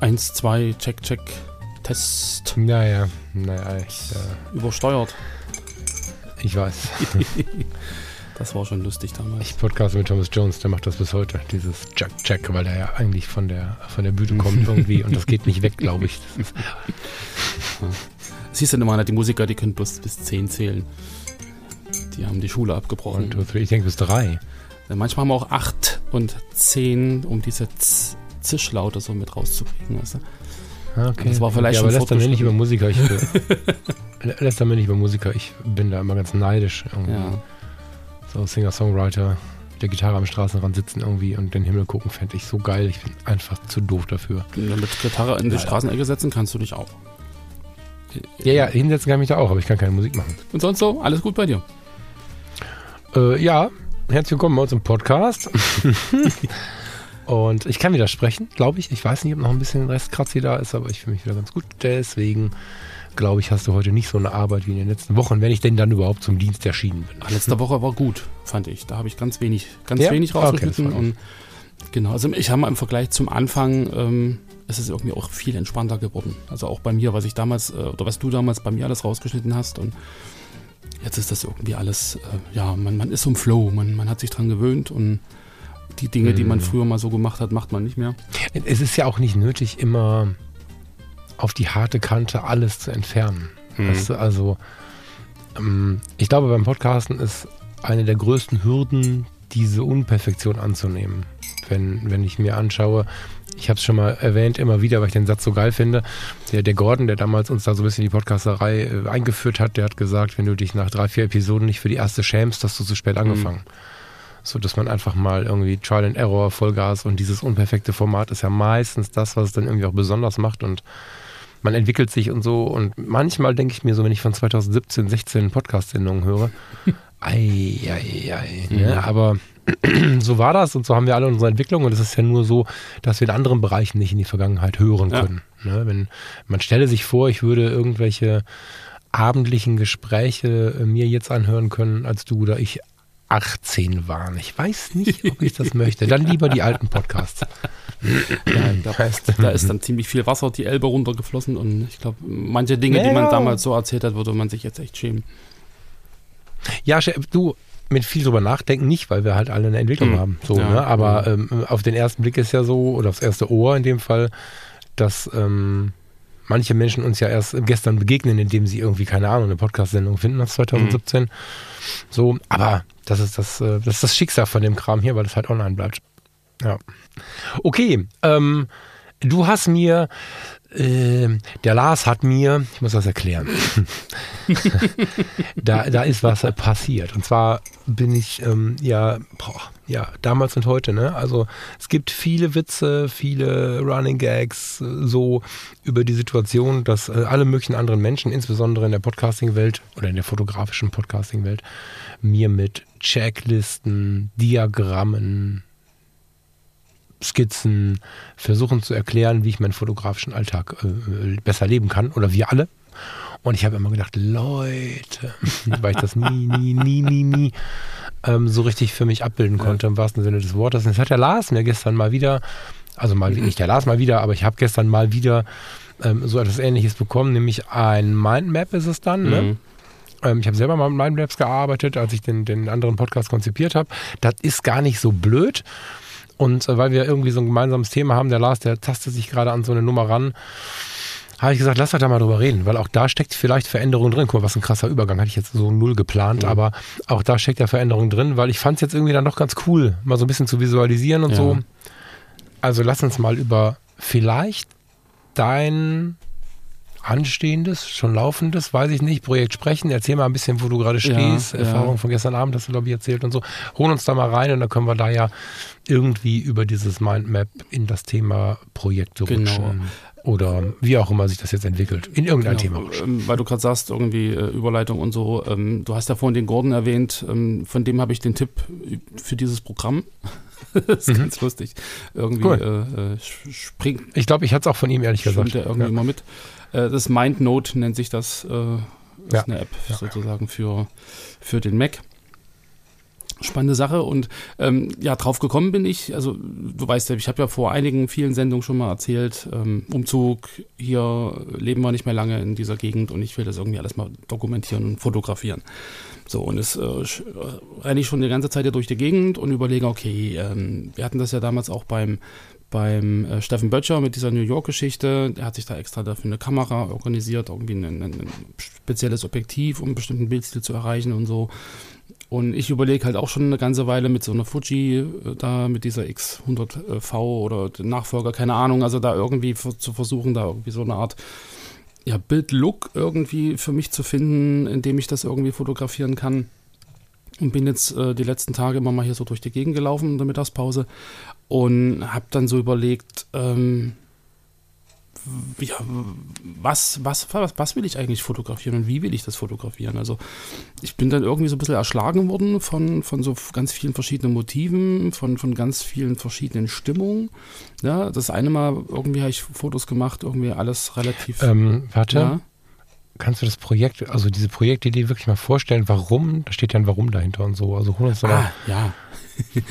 Eins, zwei, check, check, Test. Naja, naja, ich, äh, Übersteuert. ich weiß. Das war schon lustig damals. Ich podcast mit Thomas Jones, der macht das bis heute, dieses Jack Jack, weil der ja eigentlich von der, von der Bühne kommt irgendwie und das geht nicht weg, glaube ich. Das Siehst du immer, die Musiker, die können bloß bis zehn zählen. Die haben die Schule abgebrochen. three, ich denke bis drei. Manchmal haben wir auch acht und zehn, um diese Z Zischlaute so mit rauszukriegen. Weißt du? Ah, Okay. Das war vielleicht ja, schon aber lässt dann nicht über. Musiker. Ich, lässt dann nicht über Musiker. Ich bin da immer ganz neidisch. Irgendwie. Ja. So Singer-Songwriter, der Gitarre am Straßenrand sitzen irgendwie und den Himmel gucken, fände ich so geil. Ich bin einfach zu doof dafür. Mit Gitarre in die Ja. Straßenecke setzen kannst du dich auch. Ja, ja, hinsetzen kann ich mich da auch, aber ich kann keine Musik machen. Und sonst so, alles gut bei dir. Äh, ja, herzlich willkommen bei uns im Podcast. Und ich kann wieder sprechen, glaube ich. Ich weiß nicht, ob noch ein bisschen Restkratzi da ist, aber ich fühle mich wieder ganz gut. Deswegen glaube ich, hast du heute nicht so eine Arbeit wie in den letzten Wochen, wenn ich denn dann überhaupt zum Dienst erschienen bin. Ah, Letzte Woche war gut, fand ich. Da habe ich ganz wenig, ganz Ja? wenig Okay, das rausgeschnitten. mich. und genau, also ich habe mal im Vergleich zum Anfang, ähm, es ist irgendwie auch viel entspannter geworden. Also auch bei mir, was ich damals, äh, oder was du damals bei mir alles rausgeschnitten hast. Und jetzt ist das irgendwie alles, äh, ja, man, man ist so im Flow, man, man hat sich dran gewöhnt und die Dinge, die man Mhm. früher mal so gemacht hat, macht man nicht mehr. Es ist ja auch nicht nötig, immer auf die harte Kante alles zu entfernen. Mhm. Weißt du, also, ähm, ich glaube, beim Podcasten ist eine der größten Hürden, diese Unperfektion anzunehmen. Wenn, wenn ich mir anschaue, ich habe es schon mal erwähnt, immer wieder, weil ich den Satz so geil finde. Der, der Gordon, der damals uns da so ein bisschen die Podcasterei äh, eingeführt hat, der hat gesagt, wenn du dich nach drei, vier Episoden nicht für die erste schämst, hast du zu spät angefangen. So, dass man einfach mal irgendwie Trial and Error, Vollgas und dieses unperfekte Format ist ja meistens das, was es dann irgendwie auch besonders macht und man entwickelt sich und so. Und manchmal denke ich mir so, wenn ich von 2017, 16 Podcast-Sendungen höre, ei, ei, ei, ne? Mhm. aber so war das und so haben wir alle unsere Entwicklung und es ist ja nur so, dass wir in anderen Bereichen nicht in die Vergangenheit hören Ja. können. Ne? Wenn man stelle sich vor, ich würde irgendwelche abendlichen Gespräche äh, mir jetzt anhören können, als du oder ich 18 waren. Ich weiß nicht, ob ich das möchte. Dann lieber die alten Podcasts. Ja, glaub, da ist dann ziemlich viel Wasser die Elbe runtergeflossen und ich glaube, manche Dinge, die man Ja. damals so erzählt hat, würde man sich jetzt echt schämen. Ja, du, mit viel drüber nachdenken nicht, weil wir halt alle eine Entwicklung Mhm. haben. So, Ja. ne? Aber ähm, auf den ersten Blick ist ja so, oder aufs erste Ohr in dem Fall, dass ähm, manche Menschen uns ja erst gestern begegnen, indem sie irgendwie, keine Ahnung, eine Podcast-Sendung finden aus 2017. So, aber das ist das, äh, das ist das Schicksal von dem Kram hier, weil das halt online bleibt. Ja. Okay, ähm, du hast mir, äh, der Lars hat mir, ich muss das erklären. da, da ist was passiert. Und zwar bin ich ähm, ja, boah, ja, damals und heute, ne? Also es gibt viele Witze, viele Running Gags, äh, so über die Situation, dass äh, alle möglichen anderen Menschen, insbesondere in der Podcasting-Welt oder in der fotografischen Podcasting-Welt, mir mit Checklisten, Diagrammen, Skizzen versuchen zu erklären, wie ich meinen fotografischen Alltag äh, besser leben kann. Oder wir alle. Und ich habe immer gedacht, Leute, weil ich das nie, nie, nie, nie, nie ähm, so richtig für mich abbilden konnte, im wahrsten Sinne des Wortes. Und das hat der Lars mir gestern mal wieder, also mal nicht der Lars mal wieder, aber ich habe gestern mal wieder ähm, so etwas ähnliches bekommen, nämlich ein Mindmap ist es dann, ne? Mhm. Ähm, ich habe selber mal mit Mindmaps gearbeitet, als ich den, den anderen Podcast konzipiert habe. Das ist gar nicht so blöd. Und äh, weil wir irgendwie so ein gemeinsames Thema haben, der Lars, der tastet sich gerade an so eine Nummer ran, habe ich gesagt, lass doch da mal drüber reden, weil auch da steckt vielleicht Veränderung drin. Guck mal, was ein krasser Übergang, hatte ich jetzt so null geplant, Mhm. aber auch da steckt ja Veränderung drin, weil ich fand es jetzt irgendwie dann doch ganz cool, mal so ein bisschen zu visualisieren und Ja. so. Also lass uns mal über vielleicht dein Anstehendes, schon Laufendes, weiß ich nicht. Projekt Sprechen, erzähl mal ein bisschen, wo du gerade stehst. Ja, Erfahrung ja. von gestern Abend hast du, glaube ich, erzählt und so. Holen uns da mal rein und dann können wir da ja irgendwie über dieses Mindmap in das Thema Projekte Genau. rutschen. Oder wie auch immer sich das jetzt entwickelt. In irgendein Thema Genau, rutschen. ähm, weil du gerade sagst, irgendwie äh, Überleitung und so. Ähm, du hast ja vorhin den Gordon erwähnt, ähm, von dem habe ich den Tipp für dieses Programm. das ist ganz lustig. Irgendwie Mhm. Cool. äh, äh, springt Ich glaube, ich hatte es auch von ihm ehrlich schwimmt gesagt. der irgendwie Ja. immer mit. Äh, das MindNote nennt sich das. Äh, ist Ja. eine App Ja. sozusagen für, für den Mac. Spannende Sache und ähm, ja, drauf gekommen bin ich, also du weißt ja, ich habe ja vor einigen vielen Sendungen schon mal erzählt, ähm, Umzug, hier leben wir nicht mehr lange in dieser Gegend und ich will das irgendwie alles mal dokumentieren und fotografieren. So, und es äh, äh, renne ich schon die ganze Zeit hier durch die Gegend und überlege, okay, ähm, wir hatten das ja damals auch beim, beim äh, Steffen Böttcher mit dieser New York-Geschichte. Der hat sich da extra dafür eine Kamera organisiert, irgendwie ein, ein, ein spezielles Objektiv, um einen bestimmten Bildstil zu erreichen und so. Und ich überlege halt auch schon eine ganze Weile mit so einer Fuji, äh, da mit dieser X100V oder den Nachfolger, keine Ahnung, also da irgendwie zu versuchen, da irgendwie so eine Art ja, Bild-Look irgendwie für mich zu finden, indem ich das irgendwie fotografieren kann. Und bin jetzt äh, die letzten Tage immer mal hier so durch die Gegend gelaufen in der Mittagspause und habe dann so überlegt, ähm, ja, was, was, was, was will ich eigentlich fotografieren und wie will ich das fotografieren? Also ich bin dann irgendwie so ein bisschen erschlagen worden von, von so ganz vielen verschiedenen Motiven, von, von ganz vielen verschiedenen Stimmungen. Ja, das eine Mal irgendwie habe ich Fotos gemacht, irgendwie alles relativ. Ähm, warte, ja, kannst du das Projekt, also diese Projektidee wirklich mal vorstellen, warum? Da steht ja ein Warum dahinter und so. Also hol uns mal. ah, ja.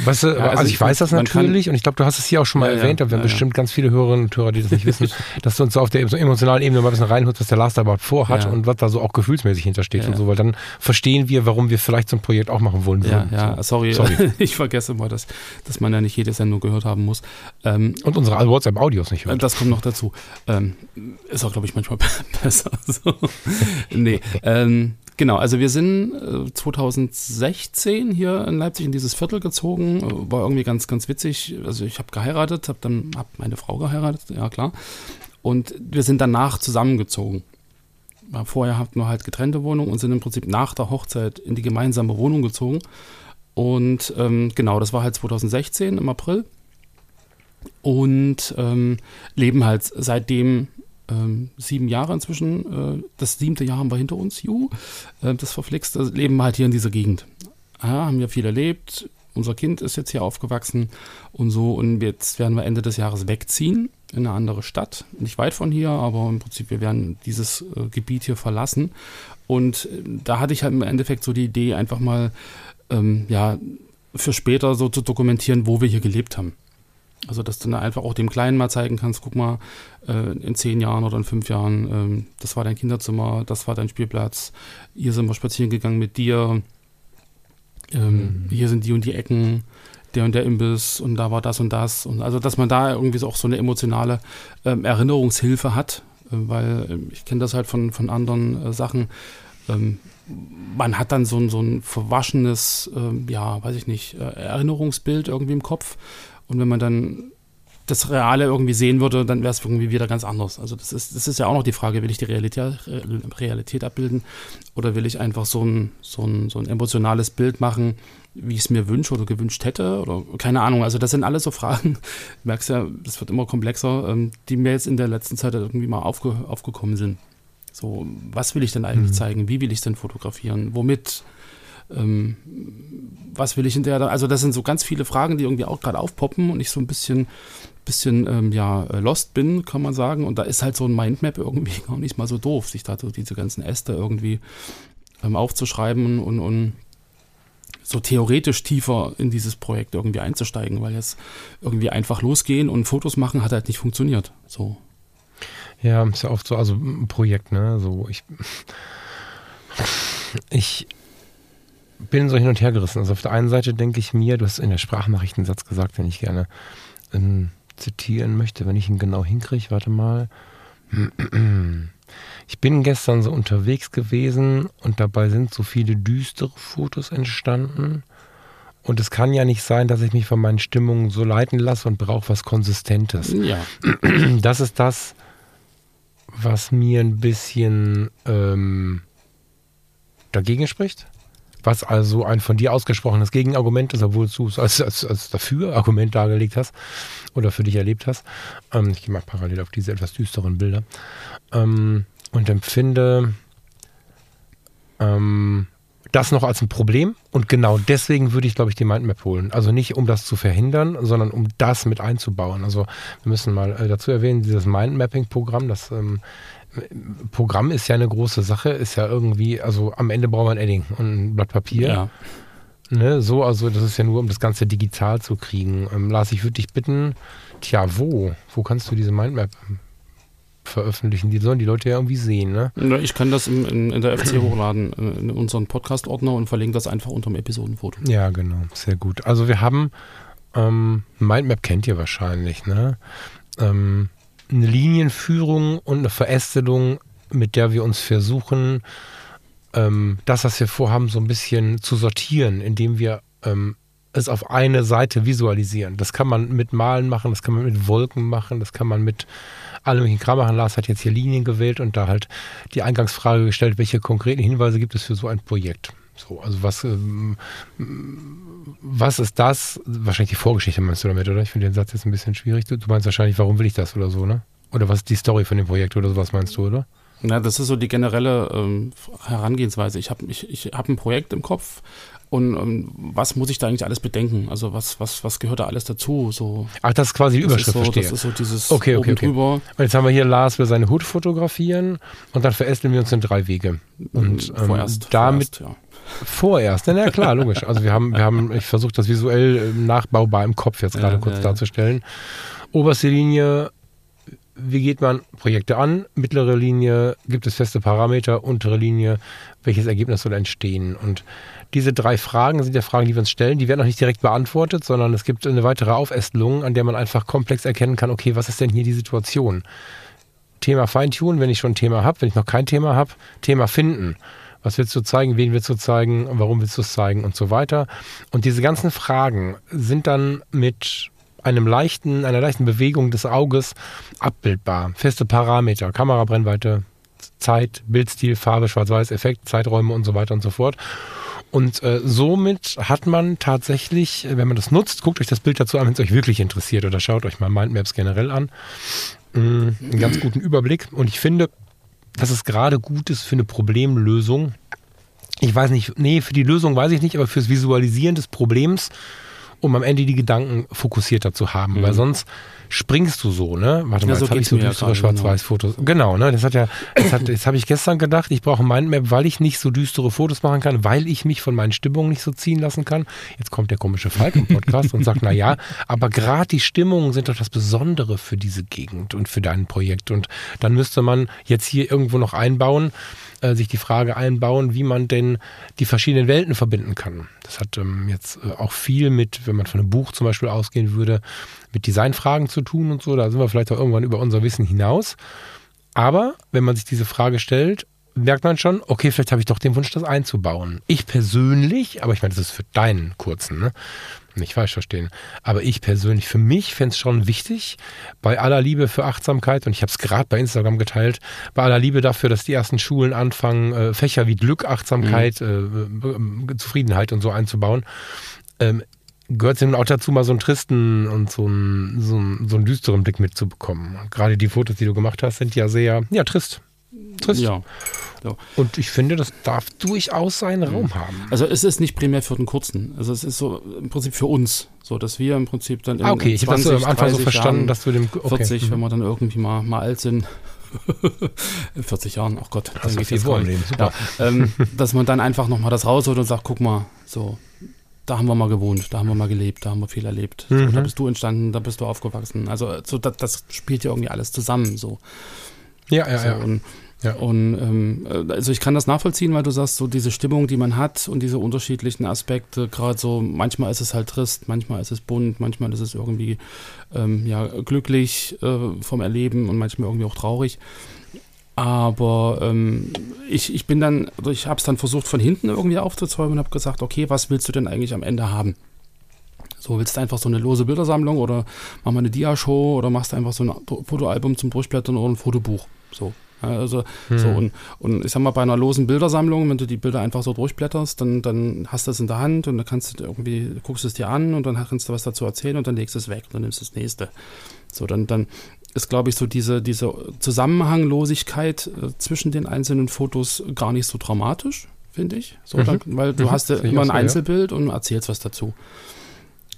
Weißt du, Ja, also, also ich weiß das man kann- natürlich und ich glaube, du hast es hier auch schon mal Ja, erwähnt, aber wir haben bestimmt ganz viele Hörerinnen und Hörer, die das nicht wissen, dass du uns so auf der emotionalen Ebene mal ein bisschen reinholst, was der Last da überhaupt vorhat und was da so auch gefühlsmäßig hintersteht und so, weil dann verstehen wir, warum wir vielleicht so ein Projekt auch machen wollen Ja, würden. ja, So. sorry, Sorry. ich vergesse mal, dass, dass man ja nicht jede Sendung gehört haben muss. Ähm, Und unsere WhatsApp-Audios nicht hört. Das kommt noch dazu. Ähm, ist auch, glaube ich, manchmal besser. So. nee, ähm, genau. Also wir sind äh, 2016 hier in Leipzig in dieses Viertel gezogen. Äh, War irgendwie ganz, ganz witzig. Also ich habe geheiratet, habe dann hab meine Frau geheiratet, ja klar. Und wir sind danach zusammengezogen. Weil Vorher hatten wir halt getrennte Wohnungen und sind im Prinzip nach der Hochzeit in die gemeinsame Wohnung gezogen. Und ähm, genau, das war halt 2016 im April und ähm, leben halt seitdem ähm, sieben Jahre inzwischen. Äh, das siebte Jahr haben wir hinter uns, juhu, äh, das verflixt, also leben wir halt hier in dieser Gegend. Ja, haben ja viel erlebt. Unser Kind ist jetzt hier aufgewachsen und so. Und jetzt werden wir Ende des Jahres wegziehen in eine andere Stadt. Nicht weit von hier, aber im Prinzip, wir werden dieses äh, Gebiet hier verlassen. Und äh, da hatte ich halt im Endeffekt so die Idee, einfach mal, ähm, ja, für später so zu dokumentieren, wo wir hier gelebt haben. Also, dass du dann einfach auch dem Kleinen mal zeigen kannst, guck mal, äh, in zehn Jahren oder in fünf Jahren, ähm, das war dein Kinderzimmer, das war dein Spielplatz, hier sind wir spazieren gegangen mit dir, ähm, hier sind die und die Ecken, der und der Imbiss und da war das und das. Und also, dass man da irgendwie so auch so eine emotionale ähm, Erinnerungshilfe hat, äh, weil ich kenne das halt von, von anderen äh, Sachen. Ähm, man hat dann so ein, so ein verwaschenes, ähm, ja, weiß ich nicht, äh, Erinnerungsbild irgendwie im Kopf. Und wenn man dann das Reale irgendwie sehen würde, dann wäre es irgendwie wieder ganz anders. Also das ist, das ist ja auch noch die Frage, will ich die Realität, Realität abbilden oder will ich einfach so ein, so ein, so ein emotionales Bild machen, wie ich es mir wünsche oder gewünscht hätte oder keine Ahnung. Also das sind alles so Fragen, du merkst ja, das wird immer komplexer, ähm, die mir jetzt in der letzten Zeit irgendwie mal aufge, aufgekommen sind. So, was will ich denn eigentlich Mhm. zeigen? Wie will ich es denn fotografieren? Womit? Ähm, was will ich in der, also das sind so ganz viele Fragen, die irgendwie auch gerade aufpoppen und ich so ein bisschen, bisschen ähm, ja, äh, lost bin, kann man sagen. Und da ist halt so ein Mindmap irgendwie gar nicht mal so doof, sich da so diese ganzen Äste irgendwie ähm, aufzuschreiben und, und so theoretisch tiefer in dieses Projekt irgendwie einzusteigen, weil jetzt irgendwie einfach losgehen und Fotos machen hat halt nicht funktioniert. So. Ja, ist ja oft so, also ein Projekt, ne? So, ich. Ich bin so hin und her gerissen. Also auf der einen Seite denke ich mir, du hast in der Sprachnachricht einen Satz gesagt, den ich gerne ähm, zitieren möchte, wenn ich ihn genau hinkriege. Warte mal. Ich bin gestern so unterwegs gewesen und dabei sind so viele düstere Fotos entstanden. Und es kann ja nicht sein, dass ich mich von meinen Stimmungen so leiten lasse und brauche was Konsistentes Ja. das ist das, was mir ein bisschen ähm, dagegen spricht. Was also ein von dir ausgesprochenes Gegenargument ist, obwohl du es als, als, als dafür Argument dargelegt hast oder für dich erlebt hast. Ähm, ich gehe mal parallel auf diese etwas düsteren Bilder. Ähm, und empfinde ähm, das noch als ein Problem. Und genau deswegen würde ich, glaube ich, die Mindmap holen. Also nicht, um das zu verhindern, sondern um das mit einzubauen. Also wir müssen mal äh, dazu erwähnen, dieses Mindmapping-Programm, das ähm, Programm ist ja eine große Sache, ist ja irgendwie, also am Ende braucht man ein Edding und ein Blatt Papier. Ja. Ne, so, also das ist ja nur, um das Ganze digital zu kriegen. Ähm, Lars, ich würde dich bitten, tja, wo? Wo kannst du diese Mindmap veröffentlichen. Die sollen die Leute ja irgendwie sehen, ne? Ich kann das in, in, in der FC hochladen, äh, in unseren Podcast-Ordner und verlinke das einfach unter dem Episodenfoto. Ja, genau. Sehr gut. Also wir haben, ähm, Mindmap kennt ihr wahrscheinlich, ne? Ähm, eine Linienführung und eine Verästelung, mit der wir uns versuchen, ähm, das, was wir vorhaben, so ein bisschen zu sortieren, indem wir ähm, es auf eine Seite visualisieren. Das kann man mit Malen machen, das kann man mit Wolken machen, das kann man mit alle möglichen Kram machen. Lars hat jetzt hier Linien gewählt und da halt die Eingangsfrage gestellt, welche konkreten Hinweise gibt es für so ein Projekt? So, also was, ähm, was ist das? Wahrscheinlich die Vorgeschichte meinst du damit, oder? Ich finde den Satz jetzt ein bisschen schwierig. Du, du meinst wahrscheinlich, warum will ich das oder so, ne? Oder was ist die Story von dem Projekt oder sowas meinst du, oder? Na, das ist so die generelle ähm, Herangehensweise. Ich habe ich, ich hab ein Projekt im Kopf, und ähm, was muss ich da eigentlich alles bedenken? Also was, was, was gehört da alles dazu? So, Ach, das ist quasi die Überschrift, so, verstehe. Das ist so dieses okay, okay, okay. drüber. Und jetzt haben wir hier Lars will seine Hut fotografieren und dann verästeln wir uns in drei Wege. Und ähm, vorerst, damit vorerst, ja. Vorerst, ja klar, logisch. Also wir haben, wir haben, ich versuche das visuell äh, nachbaubar im Kopf jetzt gerade ja, kurz ja, darzustellen. Oberste Linie, wie geht man Projekte an? Mittlere Linie, gibt es feste Parameter? Untere Linie, welches Ergebnis soll entstehen? Und diese drei Fragen sind ja Fragen, die wir uns stellen. Die werden auch nicht direkt beantwortet, sondern es gibt eine weitere Aufästelung, an der man einfach komplex erkennen kann, okay, was ist denn hier die Situation? Thema Feintun, wenn ich schon ein Thema habe, wenn ich noch kein Thema habe, Thema finden. Was willst du zeigen, wen willst du zeigen, warum willst du es zeigen und so weiter. Und diese ganzen Fragen sind dann mit einem leichten, einer leichten Bewegung des Auges abbildbar. Feste Parameter, Kamerabrennweite, Zeit, Bildstil, Farbe, Schwarz-Weiß, Effekt, Zeiträume und so weiter und so fort. Und äh, somit hat man tatsächlich, wenn man das nutzt, guckt euch das Bild dazu an, wenn es euch wirklich interessiert oder schaut euch mal Mindmaps generell an. Mm, einen ganz guten Überblick. Und ich finde, dass es gerade gut ist für eine Problemlösung. Ich weiß nicht, nee, für die Lösung weiß ich nicht, aber fürs Visualisieren des Problems, um am Ende die Gedanken fokussierter zu haben. Mhm. Weil sonst springst du so, ne? Warte mal, ja, so jetzt habe ich so düstere ja Schwarz-Weiß-Fotos. Genau. genau, ne? Das hat ja, das, hat, das habe ich gestern gedacht, ich brauche ein Mindmap, weil ich nicht so düstere Fotos machen kann, weil ich mich von meinen Stimmungen nicht so ziehen lassen kann. Jetzt kommt der komische Falk im Podcast und sagt, na ja, aber gerade die Stimmungen sind doch das Besondere für diese Gegend und für dein Projekt. Und dann müsste man jetzt hier irgendwo noch einbauen, äh, sich die Frage einbauen, wie man denn die verschiedenen Welten verbinden kann. Das hat ähm, jetzt äh, auch viel mit, wenn man von einem Buch zum Beispiel ausgehen würde, mit Designfragen zu tun und so. Da sind wir vielleicht auch irgendwann über unser Wissen hinaus. Aber wenn man sich diese Frage stellt, merkt man schon, okay, vielleicht habe ich doch den Wunsch, das einzubauen. Ich persönlich, aber ich meine, das ist für deinen kurzen, ne? Nicht falsch verstehen. Aber ich persönlich, für mich fände es schon wichtig, bei aller Liebe für Achtsamkeit, und ich habe es gerade bei Instagram geteilt, bei aller Liebe dafür, dass die ersten Schulen anfangen, äh, Fächer wie Glück, Achtsamkeit, mhm. äh, Zufriedenheit und so einzubauen. Ähm, gehört es nun auch dazu, mal so einen tristen und so einen, so einen, so einen düsteren Blick mitzubekommen. Gerade die Fotos, die du gemacht hast, sind ja sehr, ja, trist. Trist. Ja. So. Und ich finde, das darf durchaus seinen mhm. Raum haben. Also es ist nicht primär für den Kurzen. Also es ist so im Prinzip für uns. So, dass wir im Prinzip dann in ah, okay, 20, ich habe das so am Anfang so verstanden, Jahren, dass du dem okay. 40, mhm. wenn wir dann irgendwie mal, mal alt sind, in 40 Jahren, ach Gott, das ist viel vor Leben, super. Ja, ähm, dass man dann einfach nochmal das rausholt und sagt, guck mal, so, da haben wir mal gewohnt, da haben wir mal gelebt, da haben wir viel erlebt. Mhm. So, da bist du entstanden, da bist du aufgewachsen. Also so, das, das spielt ja irgendwie alles zusammen so. Ja, ja, so, ja. Und ja. Und ähm, also ich kann das nachvollziehen, weil du sagst, so diese Stimmung, die man hat und diese unterschiedlichen Aspekte, gerade so, manchmal ist es halt trist, manchmal ist es bunt, manchmal ist es irgendwie ähm, ja, glücklich äh, vom Erleben und manchmal irgendwie auch traurig. Aber ähm, ich, ich bin dann, also ich habe es dann versucht von hinten irgendwie aufzuzäumen und habe gesagt, okay, was willst du denn eigentlich am Ende haben? So, willst du einfach so eine lose Bildersammlung oder mach mal eine Dia-Show oder machst du einfach so ein Fotoalbum zum Durchblättern oder ein Fotobuch? So. Also hm. so und, und ich sag mal, bei einer losen Bildersammlung, wenn du die Bilder einfach so durchblätterst, dann, dann hast du es in der Hand und dann kannst du irgendwie, guckst es dir an und dann kannst du was dazu erzählen und dann legst du es weg und dann nimmst du das nächste. So, dann, dann ist, glaube ich, so diese, diese Zusammenhanglosigkeit äh, zwischen den einzelnen Fotos gar nicht so dramatisch, finde ich. So, mhm. dann, weil du mhm. hast ja immer ein Einzelbild ja. und erzählst was dazu.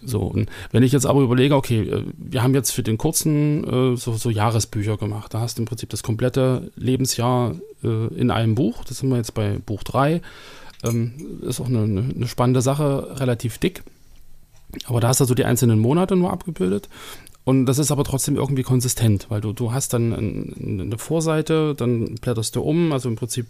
So, und wenn ich jetzt aber überlege, okay, äh, wir haben jetzt für den kurzen äh, so, so Jahresbücher gemacht. Da hast du im Prinzip das komplette Lebensjahr äh, in einem Buch. Das sind wir jetzt bei Buch 3. Ähm, ist auch eine, eine, spannende Sache, relativ dick. Aber da hast du so die einzelnen Monate nur abgebildet. Und das ist aber trotzdem irgendwie konsistent, weil du, du hast dann eine Vorseite, dann blätterst du um, also im Prinzip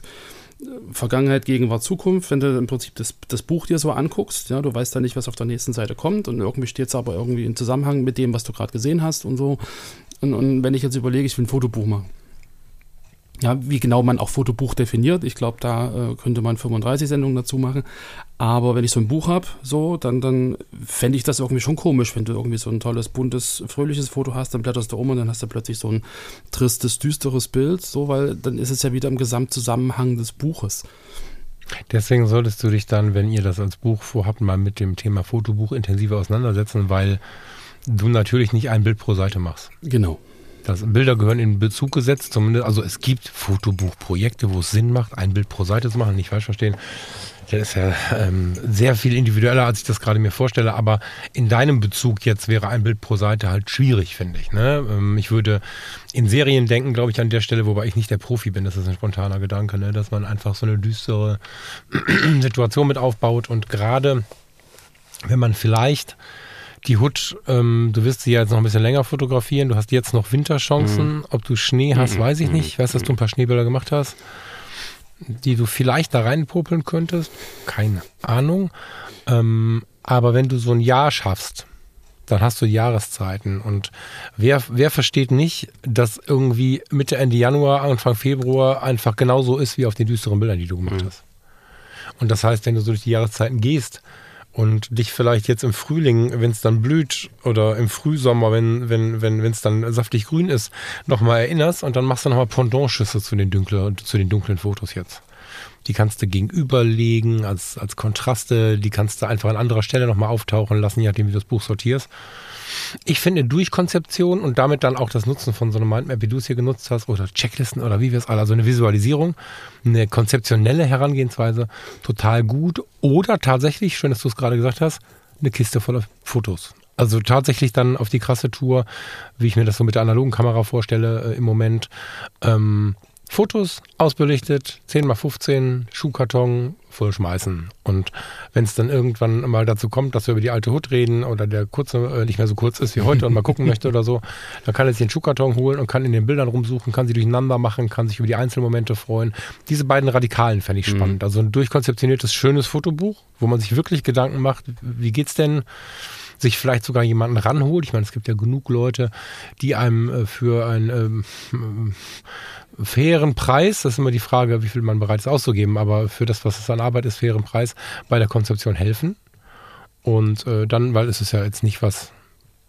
Vergangenheit, Gegenwart, Zukunft, wenn du im Prinzip das, das Buch dir so anguckst, ja, du weißt dann nicht, was auf der nächsten Seite kommt und irgendwie steht es aber irgendwie in Zusammenhang mit dem, was du gerade gesehen hast und so. Und, und wenn ich jetzt überlege, ich will ein Fotobuch machen, ja, wie genau man auch Fotobuch definiert. Ich glaube, da äh, könnte man 35 Sendungen dazu machen. Aber wenn ich so ein Buch habe, so, dann, dann fände ich das irgendwie schon komisch, wenn du irgendwie so ein tolles, buntes, fröhliches Foto hast, dann blätterst du um und dann hast du plötzlich so ein tristes, düsteres Bild, so, weil dann ist es ja wieder im Gesamtzusammenhang des Buches. Deswegen solltest du dich dann, wenn ihr das als Buch vorhabt, mal mit dem Thema Fotobuch intensiver auseinandersetzen, weil du natürlich nicht ein Bild pro Seite machst. Genau. Das Bilder gehören in Bezug gesetzt, zumindest, also es gibt Fotobuchprojekte, wo es Sinn macht, ein Bild pro Seite zu machen, nicht falsch verstehen. Das ist ja ähm, sehr viel individueller, als ich das gerade mir vorstelle, aber in deinem Bezug jetzt wäre ein Bild pro Seite halt schwierig, finde ich. Ne? Ähm, ich würde in Serien denken, glaube ich, an der Stelle, wobei ich nicht der Profi bin, das ist ein spontaner Gedanke, ne? dass man einfach so eine düstere Situation mit aufbaut und gerade wenn man vielleicht die Hut, ähm, du wirst sie ja jetzt noch ein bisschen länger fotografieren. Du hast jetzt noch Winterchancen. Mhm. Ob du Schnee hast, mhm. weiß ich nicht. Ich weiß, dass du ein paar Schneebilder gemacht hast, die du vielleicht da reinpopeln könntest. Keine Ahnung. Ähm, aber wenn du so ein Jahr schaffst, dann hast du Jahreszeiten. Und wer, wer versteht nicht, dass irgendwie Mitte, Ende Januar, Anfang Februar einfach genauso ist wie auf den düsteren Bildern, die du gemacht mhm. hast. Und das heißt, wenn du so durch die Jahreszeiten gehst, und dich vielleicht jetzt im Frühling, wenn es dann blüht oder im Frühsommer, wenn wenn wenn wenn es dann saftig grün ist, nochmal erinnerst und dann machst du nochmal Pendantschüsse zu den dunklen zu den dunklen Fotos jetzt. Die kannst du gegenüberlegen als als Kontraste, die kannst du einfach an anderer Stelle nochmal auftauchen lassen, je nachdem wie du das Buch sortierst. Ich finde Durchkonzeption und damit dann auch das Nutzen von so einer Mindmap, wie du es hier genutzt hast, oder Checklisten oder wie wir es alle, also eine Visualisierung, eine konzeptionelle Herangehensweise total gut. Oder tatsächlich, schön, dass du es gerade gesagt hast, eine Kiste voller Fotos. Also tatsächlich dann auf die krasse Tour, wie ich mir das so mit der analogen Kamera vorstelle äh, im Moment. Ähm, Fotos ausbelichtet, 10 x 15, Schuhkarton, voll schmeißen. Und wenn es dann irgendwann mal dazu kommt, dass wir über die alte Hut reden oder der kurze äh, nicht mehr so kurz ist wie heute und mal gucken möchte oder so, dann kann er sich den Schuhkarton holen und kann in den Bildern rumsuchen, kann sie durcheinander machen, kann sich über die Einzelmomente freuen. Diese beiden Radikalen fände ich mhm. spannend. Mhm. Also ein durchkonzeptioniertes, schönes Fotobuch, wo man sich wirklich Gedanken macht, wie geht's denn? sich vielleicht sogar jemanden ranholt. Ich meine, es gibt ja genug Leute, die einem äh, für ein ähm, fairen Preis, das ist immer die Frage, wie viel man bereit ist auszugeben, aber für das, was es an Arbeit ist, fairen Preis bei der Konzeption helfen. Und äh, dann, weil es ist ja jetzt nicht was,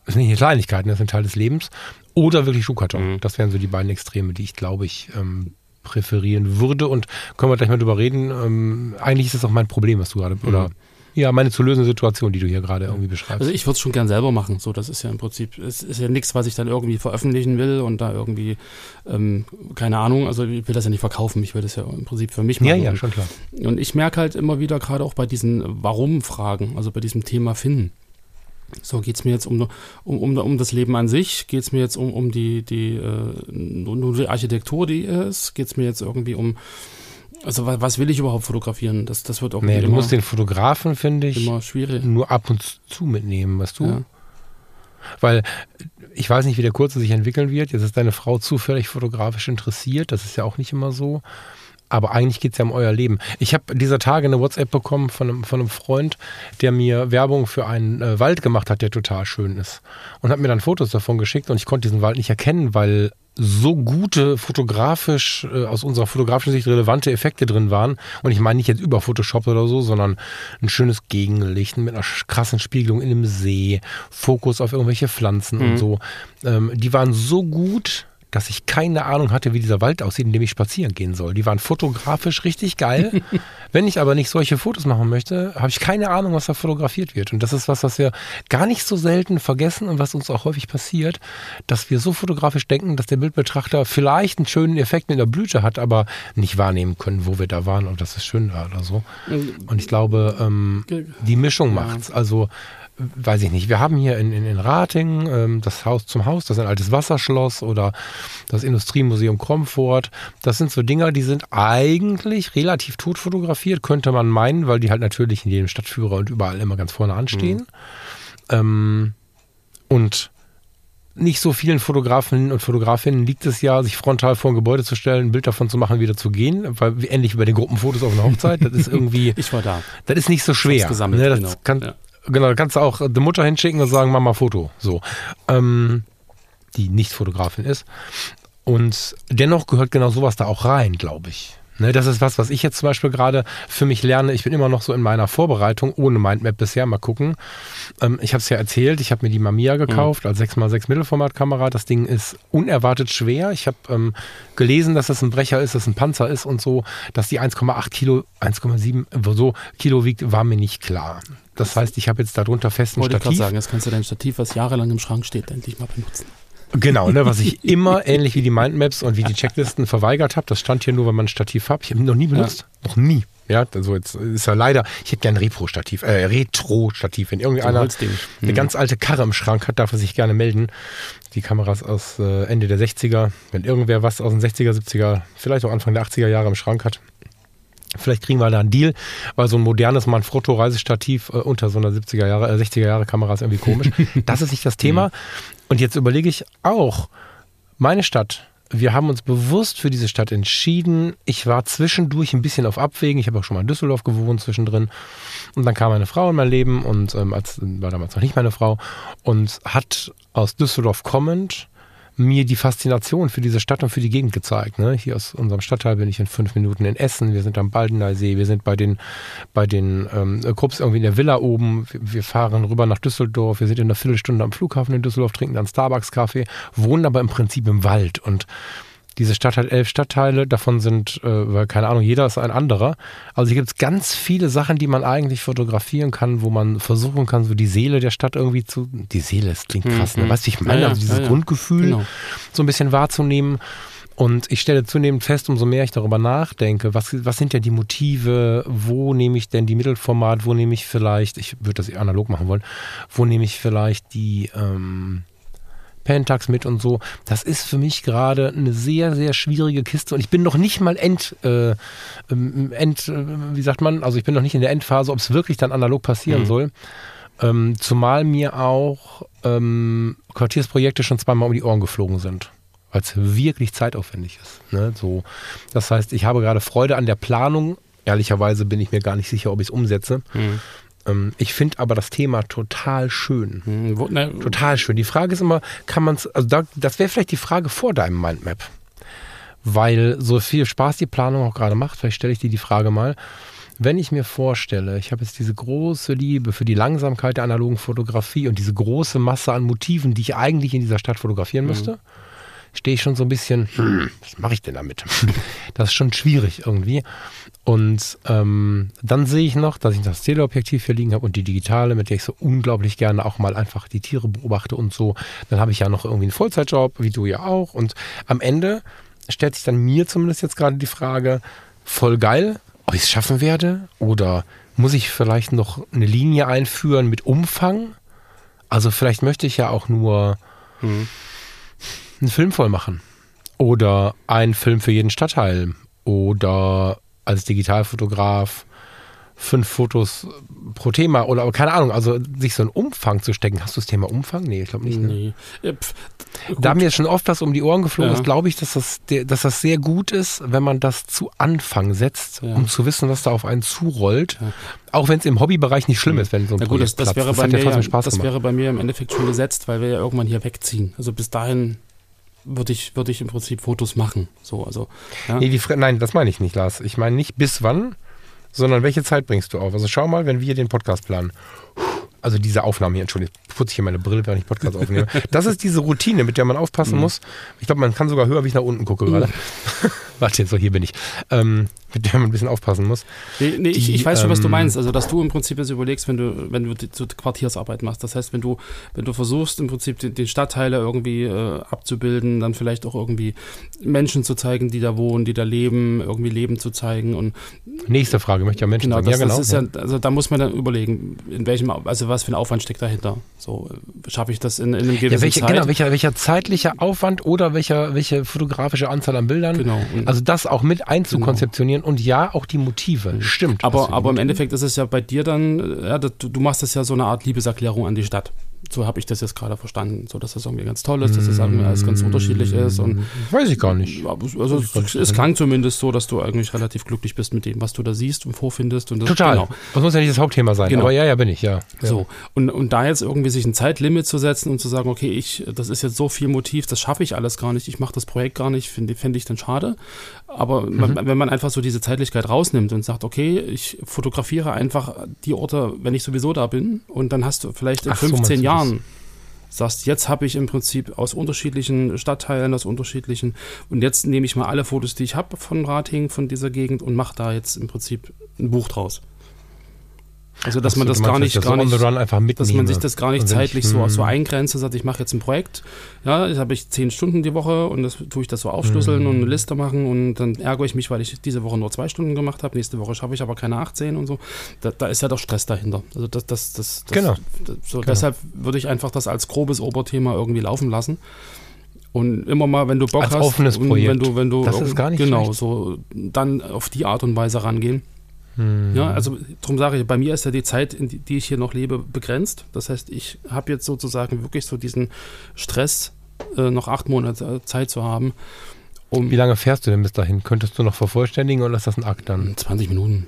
es ist nicht eine Kleinigkeit, das ist ein Teil des Lebens. Oder wirklich Schuhkarton. Mhm. Das wären so die beiden Extreme, die ich glaube ich ähm, präferieren würde. Und können wir gleich mal drüber reden. Ähm, eigentlich ist das auch mein Problem, was du gerade, mhm. oder ja, meine zu lösende Situation, die du hier gerade irgendwie beschreibst. Also ich würde es schon gern selber machen. So, das ist ja im Prinzip, es ist ja nichts, was ich dann irgendwie veröffentlichen will und da irgendwie, ähm, keine Ahnung, also ich will das ja nicht verkaufen, ich will das ja im Prinzip für mich machen. Ja, ja, schon klar. Und ich merke halt immer wieder, gerade auch bei diesen Warum-Fragen, also bei diesem Thema Finden. So, geht es mir jetzt um, um, um, um das Leben an sich? Geht es mir jetzt um, um die, die, äh, nur die Architektur, die ist? Geht es mir jetzt irgendwie um also was will ich überhaupt fotografieren? Das, das wird auch Nee, du immer, musst den Fotografen, finde ich, immer schwierig. nur ab und zu mitnehmen, weißt du? Ja. Weil ich weiß nicht, wie der Kurze sich entwickeln wird. Jetzt ist deine Frau zufällig fotografisch interessiert. Das ist ja auch nicht immer so. Aber eigentlich geht es ja um euer Leben. Ich habe dieser Tage eine WhatsApp bekommen von einem, von einem Freund, der mir Werbung für einen äh, Wald gemacht hat, der total schön ist. Und hat mir dann Fotos davon geschickt und ich konnte diesen Wald nicht erkennen, weil so gute fotografisch, äh, aus unserer fotografischen Sicht relevante Effekte drin waren. Und ich meine nicht jetzt über Photoshop oder so, sondern ein schönes Gegenlicht mit einer krassen Spiegelung in dem See, Fokus auf irgendwelche Pflanzen mhm. und so. Ähm, die waren so gut, dass ich keine Ahnung hatte, wie dieser Wald aussieht, in dem ich spazieren gehen soll. Die waren fotografisch richtig geil. Wenn ich aber nicht solche Fotos machen möchte, habe ich keine Ahnung, was da fotografiert wird. Und das ist was, was wir gar nicht so selten vergessen und was uns auch häufig passiert, dass wir so fotografisch denken, dass der Bildbetrachter vielleicht einen schönen Effekt mit der Blüte hat, aber nicht wahrnehmen können, wo wir da waren und dass es schön war oder so. Und ich glaube, ähm, die Mischung macht's. Also weiß ich nicht, wir haben hier in, in, in Rating ähm, das Haus zum Haus, das ist ein altes Wasserschloss oder das Industriemuseum Kromfort. Das sind so Dinger, die sind eigentlich relativ tot fotografiert, könnte man meinen, weil die halt natürlich in jedem Stadtführer und überall immer ganz vorne anstehen. Mhm. Ähm, und nicht so vielen Fotografen und Fotografinnen liegt es ja, sich frontal vor ein Gebäude zu stellen, ein Bild davon zu machen, wieder zu gehen, weil ähnlich wie bei den Gruppenfotos auf einer Hochzeit, das ist irgendwie. ich war da. Das ist nicht so schwer. Gesammelt, ne? Das genau. kann, Ja. Genau, da kannst du auch die Mutter hinschicken und sagen, Mama Foto. So. Ähm, die nicht Fotografin ist. Und dennoch gehört genau sowas da auch rein, glaube ich. Ne, das ist was, was ich jetzt zum Beispiel gerade für mich lerne. Ich bin immer noch so in meiner Vorbereitung, ohne Mindmap bisher. Mal gucken. Ähm, ich habe es ja erzählt, ich habe mir die Mamiya gekauft als 6x6 Mittelformatkamera. Das Ding ist unerwartet schwer. Ich habe ähm, gelesen, dass das ein Brecher ist, dass es ein Panzer ist und so. Dass die 1,8 Kilo, 1,7 so Kilo wiegt, war mir nicht klar. Das heißt, ich habe jetzt darunter fest ein Wollte ich gerade Stativ. sagen, jetzt kannst du dein Stativ, was jahrelang im Schrank steht, endlich mal benutzen. Genau, ne, was ich immer ähnlich wie die Mindmaps und wie die Checklisten verweigert habe. Das stand hier nur, wenn man ein Stativ hat. Ich habe ihn noch nie benutzt. Noch nie. Ja, also jetzt ist er leider, ich hätte gern ein Repro-Stativ, äh, Retro-Stativ. Wenn So ein irgendeiner Holzding. eine Mhm. ganz alte Karre im Schrank hat, darf er sich gerne melden. Die Kameras aus äh, Ende der 60er. Wenn irgendwer was aus den 60er, 70er, vielleicht auch Anfang der 80er Jahre im Schrank hat. Vielleicht kriegen wir da einen Deal, weil so ein modernes Manfrotto-Reisestativ äh, unter so einer 70er Jahre, äh, 60er Jahre Kamera ist irgendwie komisch. das ist nicht das Thema. Und jetzt überlege ich auch, meine Stadt, wir haben uns bewusst für diese Stadt entschieden. Ich war zwischendurch ein bisschen auf Abwägen. Ich habe auch schon mal in Düsseldorf gewohnt zwischendrin. Und dann kam eine Frau in mein Leben und ähm, als, war damals noch nicht meine Frau und hat aus Düsseldorf kommend mir die Faszination für diese Stadt und für die Gegend gezeigt. Ne? Hier aus unserem Stadtteil bin ich in fünf Minuten in Essen. Wir sind am Baldeneysee. Wir sind bei den, bei den ähm, Krupps irgendwie in der Villa oben. Wir, wir fahren rüber nach Düsseldorf. Wir sind in einer Viertelstunde am Flughafen in Düsseldorf, trinken dann Starbucks-Kaffee, wohnen aber im Prinzip im Wald. Und diese Stadt hat elf Stadtteile, davon sind, äh, weil keine Ahnung, jeder ist ein anderer. Also hier gibt es ganz viele Sachen, die man eigentlich fotografieren kann, wo man versuchen kann, so die Seele der Stadt irgendwie zu. Die Seele, das klingt krass, ne? Mhm. Weißt du, ich meine? Ja, ja, also dieses ja, ja. Grundgefühl Genau. so ein bisschen wahrzunehmen. Und ich stelle zunehmend fest, umso mehr ich darüber nachdenke, was, was sind denn die Motive, wo nehme ich denn die Mittelformat, wo nehme ich vielleicht, ich würde das analog machen wollen, wo nehme ich vielleicht die ähm, Pentax mit und so. Das ist für mich gerade eine sehr, sehr schwierige Kiste und ich bin noch nicht mal end, äh, ähm, end äh, wie sagt man, also ich bin noch nicht in der Endphase, ob es wirklich dann analog passieren Mhm. soll. Ähm, zumal mir auch ähm, Quartiersprojekte schon zweimal um die Ohren geflogen sind, weil es wirklich zeitaufwendig ist. Ne? So, das heißt, ich habe gerade Freude an der Planung. Ehrlicherweise bin ich mir gar nicht sicher, ob ich es umsetze. Mhm. Ähm, ich finde aber das Thema total schön. Mhm. Wo, ne, Total schön. Die Frage ist immer, kann man es, also da, das wäre vielleicht die Frage vor deinem Mindmap. Weil so viel Spaß die Planung auch gerade macht, vielleicht stelle ich dir die Frage mal. Wenn ich mir vorstelle, ich habe jetzt diese große Liebe für die Langsamkeit der analogen Fotografie und diese große Masse an Motiven, die ich eigentlich in dieser Stadt fotografieren müsste, stehe ich schon so ein bisschen, hm, was mache ich denn damit? Das ist schon schwierig irgendwie. Und ähm, dann sehe ich noch, dass ich das Teleobjektiv hier liegen habe und die digitale, mit der ich so unglaublich gerne auch mal einfach die Tiere beobachte und so. Dann habe ich ja noch irgendwie einen Vollzeitjob, wie du ja auch. Und am Ende stellt sich dann mir zumindest jetzt gerade die Frage, voll geil, ob ich es schaffen werde oder muss ich vielleicht noch eine Linie einführen mit Umfang? Also vielleicht möchte ich ja auch nur Mhm. Einen Film voll machen. Oder einen Film für jeden Stadtteil. Oder als Digitalfotograf fünf Fotos pro Thema. Oder aber keine Ahnung, also sich so einen Umfang zu stecken. Hast du das Thema Umfang? Nee, ich glaube nicht. Ne? Nee. Ja, pf, Da mir schon oft was um die Ohren geflogen Ja. ist, glaube ich, dass das, dass das sehr gut ist, wenn man das zu Anfang setzt, Ja. um zu wissen, was da auf einen zurollt. Ja. Auch wenn es im Hobbybereich nicht schlimm ist, wenn so ein Na gut, das, das wäre bei hat mir das wäre bei mir im Endeffekt schon gesetzt, weil wir ja irgendwann hier wegziehen. Also bis dahin würde ich, würde ich im Prinzip Fotos machen. So, also, ja. Nee, die, nein, das meine ich nicht, Lars. Ich meine nicht bis wann, sondern welche Zeit bringst du auf? Also schau mal, wenn wir den Podcast planen. Also diese Aufnahme hier, Entschuldigung, putze ich hier meine Brille, während ich Podcast aufnehme. Das ist diese Routine, mit der man aufpassen Mhm. muss. Ich glaube, man kann sogar hören, wie ich nach unten gucke gerade. Warte jetzt, so hier bin ich. Ähm, mit der man ein bisschen aufpassen muss. Nee, nee ich, Die, ich weiß schon, was du ähm, meinst. Also, dass du im Prinzip jetzt überlegst, wenn du, wenn du die, so Quartiersarbeit machst. Das heißt, wenn du, wenn du versuchst, im Prinzip die, die Stadtteile irgendwie äh, abzubilden, dann vielleicht auch irgendwie Menschen zu zeigen, die da wohnen, die da leben, irgendwie Leben zu zeigen. Und Nächste Frage, möchte ich ja Menschen genau, sagen. das, ja, genau. das ist ja, also da muss man dann überlegen, in welchem, also was für ein Aufwand steckt dahinter. So, schaffe ich das in, in einem gewissen ja, welche, Zeit? genau, welcher, welcher zeitlicher Aufwand oder welcher, welche fotografische Anzahl an Bildern. Genau. Also das auch mit einzukonzeptionieren und ja, auch die Motive. Stimmt. was Aber, aber im. Endeffekt ist es ja bei dir dann, ja, du, du machst das ja so eine Art Liebeserklärung an die Stadt. So habe ich das jetzt gerade verstanden. So, dass das irgendwie ganz toll ist, dass das irgendwie alles ganz unterschiedlich ist. Und Weiß ich gar nicht. Also es, es klang zumindest so, dass du eigentlich relativ glücklich bist mit dem, was du da siehst und vorfindest. Und das, Total. Genau. Das muss ja nicht das Hauptthema sein. Genau. Aber ja, ja, bin ich, ja. ja. So, und, und da jetzt irgendwie sich ein Zeitlimit zu setzen und zu sagen, okay, ich, das ist jetzt so viel Motiv, das schaffe ich alles gar nicht, ich mache das Projekt gar nicht, finde fänd ich dann schade. Aber Mhm. man, wenn man einfach so diese Zeitlichkeit rausnimmt und sagt, okay, ich fotografiere einfach die Orte, wenn ich sowieso da bin, und dann hast du vielleicht in Ach so, meinst 15 du Jahren sagst, jetzt habe ich im Prinzip aus unterschiedlichen Stadtteilen, aus unterschiedlichen, und jetzt nehme ich mal alle Fotos, die ich habe von Rating, von dieser Gegend und mache da jetzt im Prinzip ein Buch draus. Also, dass Ach so, man das gar nicht, ich das gar nicht dass man sich das gar nicht zeitlich ich, so, so hm. eingrenzt und sagt, ich mache jetzt ein Projekt, ja, jetzt habe ich zehn Stunden die Woche und das tue ich das so aufschlüsseln Hm. und eine Liste machen und dann ärgere ich mich, weil ich diese Woche nur zwei Stunden gemacht habe, nächste Woche schaffe ich aber keine 18 und so. Da, da ist ja doch Stress dahinter. Also das, das, das, das Genau. so Genau. deshalb würde ich einfach das als grobes Oberthema irgendwie laufen lassen. Und immer mal, wenn du Bock Als hast, offenes Projekt. wenn du, wenn du Das ist gar nicht genau schlecht. so dann auf die Art und Weise rangehen. Hm. Ja, also darum sage ich, bei mir ist ja die Zeit, in die, die ich hier noch lebe, begrenzt. Das heißt, ich habe jetzt sozusagen wirklich so diesen Stress, äh, noch acht Monate Zeit zu haben, um Wie lange fährst du denn bis dahin? Könntest du noch vervollständigen oder ist das ein Akt dann? 20 Minuten,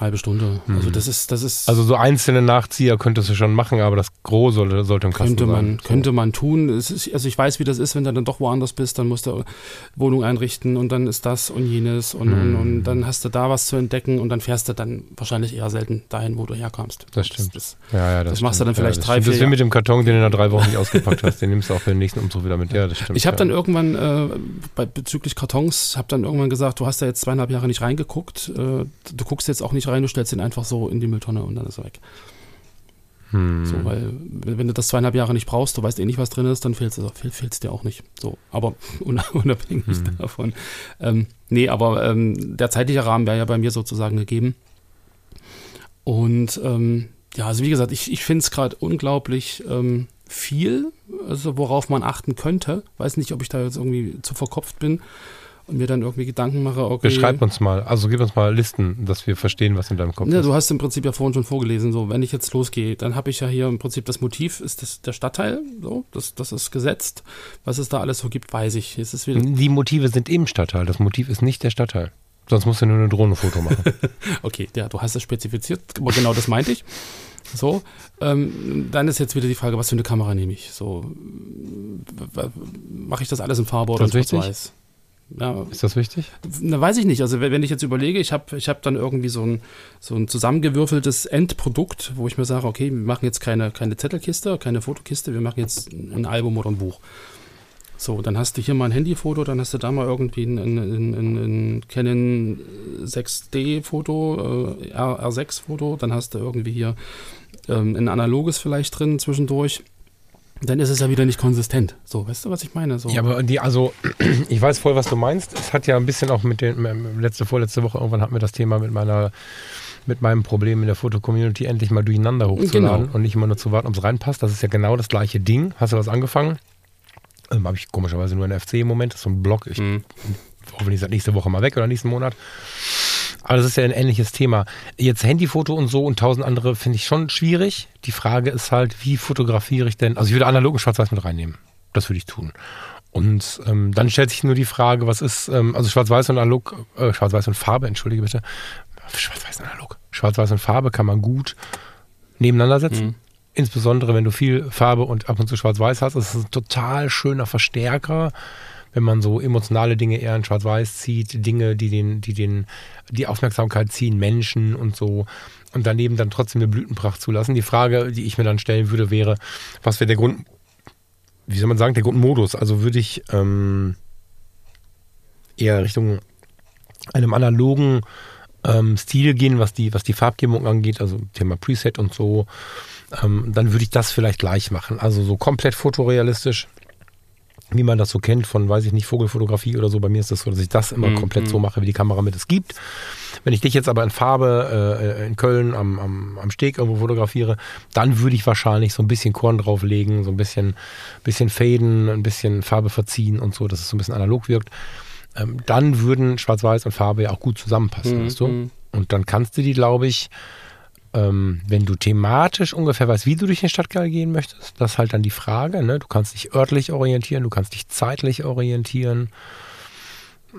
halbe Stunde. Also das ist, das ist. Also so einzelne Nachzieher könntest du schon machen, aber das Gros sollte, sollte im Kasten könnte man, sein. Könnte man tun. Ist, also ich weiß, wie das ist, wenn du dann doch woanders bist, dann musst du Wohnung einrichten und dann ist das und jenes und, und, Hm. und dann hast du da was zu entdecken und dann fährst du dann wahrscheinlich eher selten dahin, wo du herkamst. Das stimmt. Das, Ja, ja, das, Das machst du dann vielleicht ja, das drei, stimmt. vier Das ist wie mit dem Karton, den du nach drei Wochen nicht ausgepackt hast. Den nimmst du auch für den nächsten Umzug wieder mit. Ja, das stimmt. Ich habe ja. dann irgendwann äh, bei, bezüglich Kartons, habe dann irgendwann gesagt, du hast da jetzt zweieinhalb Jahre nicht reingeguckt, äh, du guckst jetzt auch nicht rein, du stellst den einfach so in die Mülltonne und dann ist er weg. Hm. So, weil wenn du das zweieinhalb Jahre nicht brauchst, du weißt eh nicht, was drin ist, dann fehlt es fehl, fehlt's dir auch nicht. So, aber un- unabhängig Hm. davon. Ähm, nee, aber ähm, der zeitliche Rahmen wäre ja bei mir sozusagen gegeben. Und ähm, ja, also wie gesagt, ich, ich finde es gerade unglaublich ähm, viel, also worauf man achten könnte. Weiß nicht, ob ich da jetzt irgendwie zu verkopft bin und mir dann irgendwie Gedanken mache, okay. Beschreib uns mal, also gib uns mal Listen, dass wir verstehen, was in deinem Kopf Ja, ist. du hast im Prinzip ja vorhin schon vorgelesen, so, wenn ich jetzt losgehe, dann habe ich ja hier im Prinzip das Motiv, ist das der Stadtteil, so, das, das ist gesetzt. Was es da alles so gibt, weiß ich. Es ist wieder, Die Motive sind im Stadtteil. Das Motiv ist nicht der Stadtteil. Sonst musst du nur ein Drohnenfoto machen. okay, ja, du hast es spezifiziert, aber genau das meinte ich. So, ähm, dann ist jetzt wieder die Frage, was für eine Kamera nehme ich? So, mache ich das alles in Farbe oder in Das? Schwarz-Weiß? Ja, ist das wichtig? Na, weiß ich nicht. Also wenn ich jetzt überlege, ich habe ich hab dann irgendwie so ein, so ein zusammengewürfeltes Endprodukt, wo ich mir sage, okay, wir machen jetzt keine, keine Zettelkiste, keine Fotokiste, wir machen jetzt ein Album oder ein Buch. So, dann hast du hier mal ein Handyfoto, dann hast du da mal irgendwie ein, ein, ein, ein, Canon 6D-Foto, äh, R6-Foto, dann hast du irgendwie hier ähm, ein analoges vielleicht drin zwischendurch. Dann ist es ja wieder nicht konsistent. So, weißt du, was ich meine? So. Ja, aber die, also, ich weiß voll, was du meinst. Es hat ja ein bisschen auch mit den, ähm, letzte, vorletzte Woche, irgendwann hatten wir das Thema mit meiner, mit meinem Problem in der Foto-Community endlich mal durcheinander hochzuladen Genau. und nicht immer nur zu warten, ob es reinpasst. Das ist ja genau das gleiche Ding. Hast du was angefangen? Ähm, Habe ich komischerweise nur ein FC im Moment. Das ist so ein Blog. Ich Hm. hoffe, ich seit nächste Woche mal weg oder nächsten Monat. Aber das ist ja ein ähnliches Thema. Jetzt Handyfoto und so und tausend andere finde ich schon schwierig. Die Frage ist halt, wie fotografiere ich denn? Also ich würde analogen Schwarz-Weiß mit reinnehmen. Das würde ich tun. Und ähm, dann stellt sich nur die Frage, was ist, ähm, also Schwarz-Weiß und analog, äh, Schwarz-Weiß und Farbe, entschuldige bitte. Schwarz-Weiß und analog. Schwarz-Weiß und Farbe kann man gut nebeneinander setzen. Mhm. Insbesondere wenn du viel Farbe und ab und zu Schwarz-Weiß hast, ist es ein total schöner Verstärker wenn man so emotionale Dinge eher in Schwarz-Weiß zieht, Dinge, die den, die den, die Aufmerksamkeit ziehen, Menschen und so. Und daneben dann trotzdem eine Blütenpracht zulassen. Die Frage, die ich mir dann stellen würde, wäre, was wäre der Grund, wie soll man sagen, der Grundmodus? Also würde ich ähm, eher Richtung einem analogen ähm, Stil gehen, was die, was die Farbgebung angeht, also Thema Preset und so, ähm, dann würde ich das vielleicht gleich machen. Also so komplett fotorealistisch, wie man das so kennt von, weiß ich nicht, Vogelfotografie oder so. Bei mir ist das so, dass ich das immer mhm. komplett so mache, wie die Kamera mit es gibt. Wenn ich dich jetzt aber in Farbe äh, in Köln am, am, am Steg irgendwo fotografiere, dann würde ich wahrscheinlich so ein bisschen Korn drauflegen, so ein bisschen, bisschen Faden, ein bisschen Farbe verziehen und so, dass es so ein bisschen analog wirkt ähm, dann würden Schwarz-Weiß und Farbe ja auch gut zusammenpassen, mhm. weißt du? Mhm. Und dann kannst du die, glaube ich, ähm, wenn du thematisch ungefähr weißt, wie du durch den Stadtteil gehen möchtest, das ist halt dann die Frage. Ne? Du kannst dich örtlich orientieren, du kannst dich zeitlich orientieren.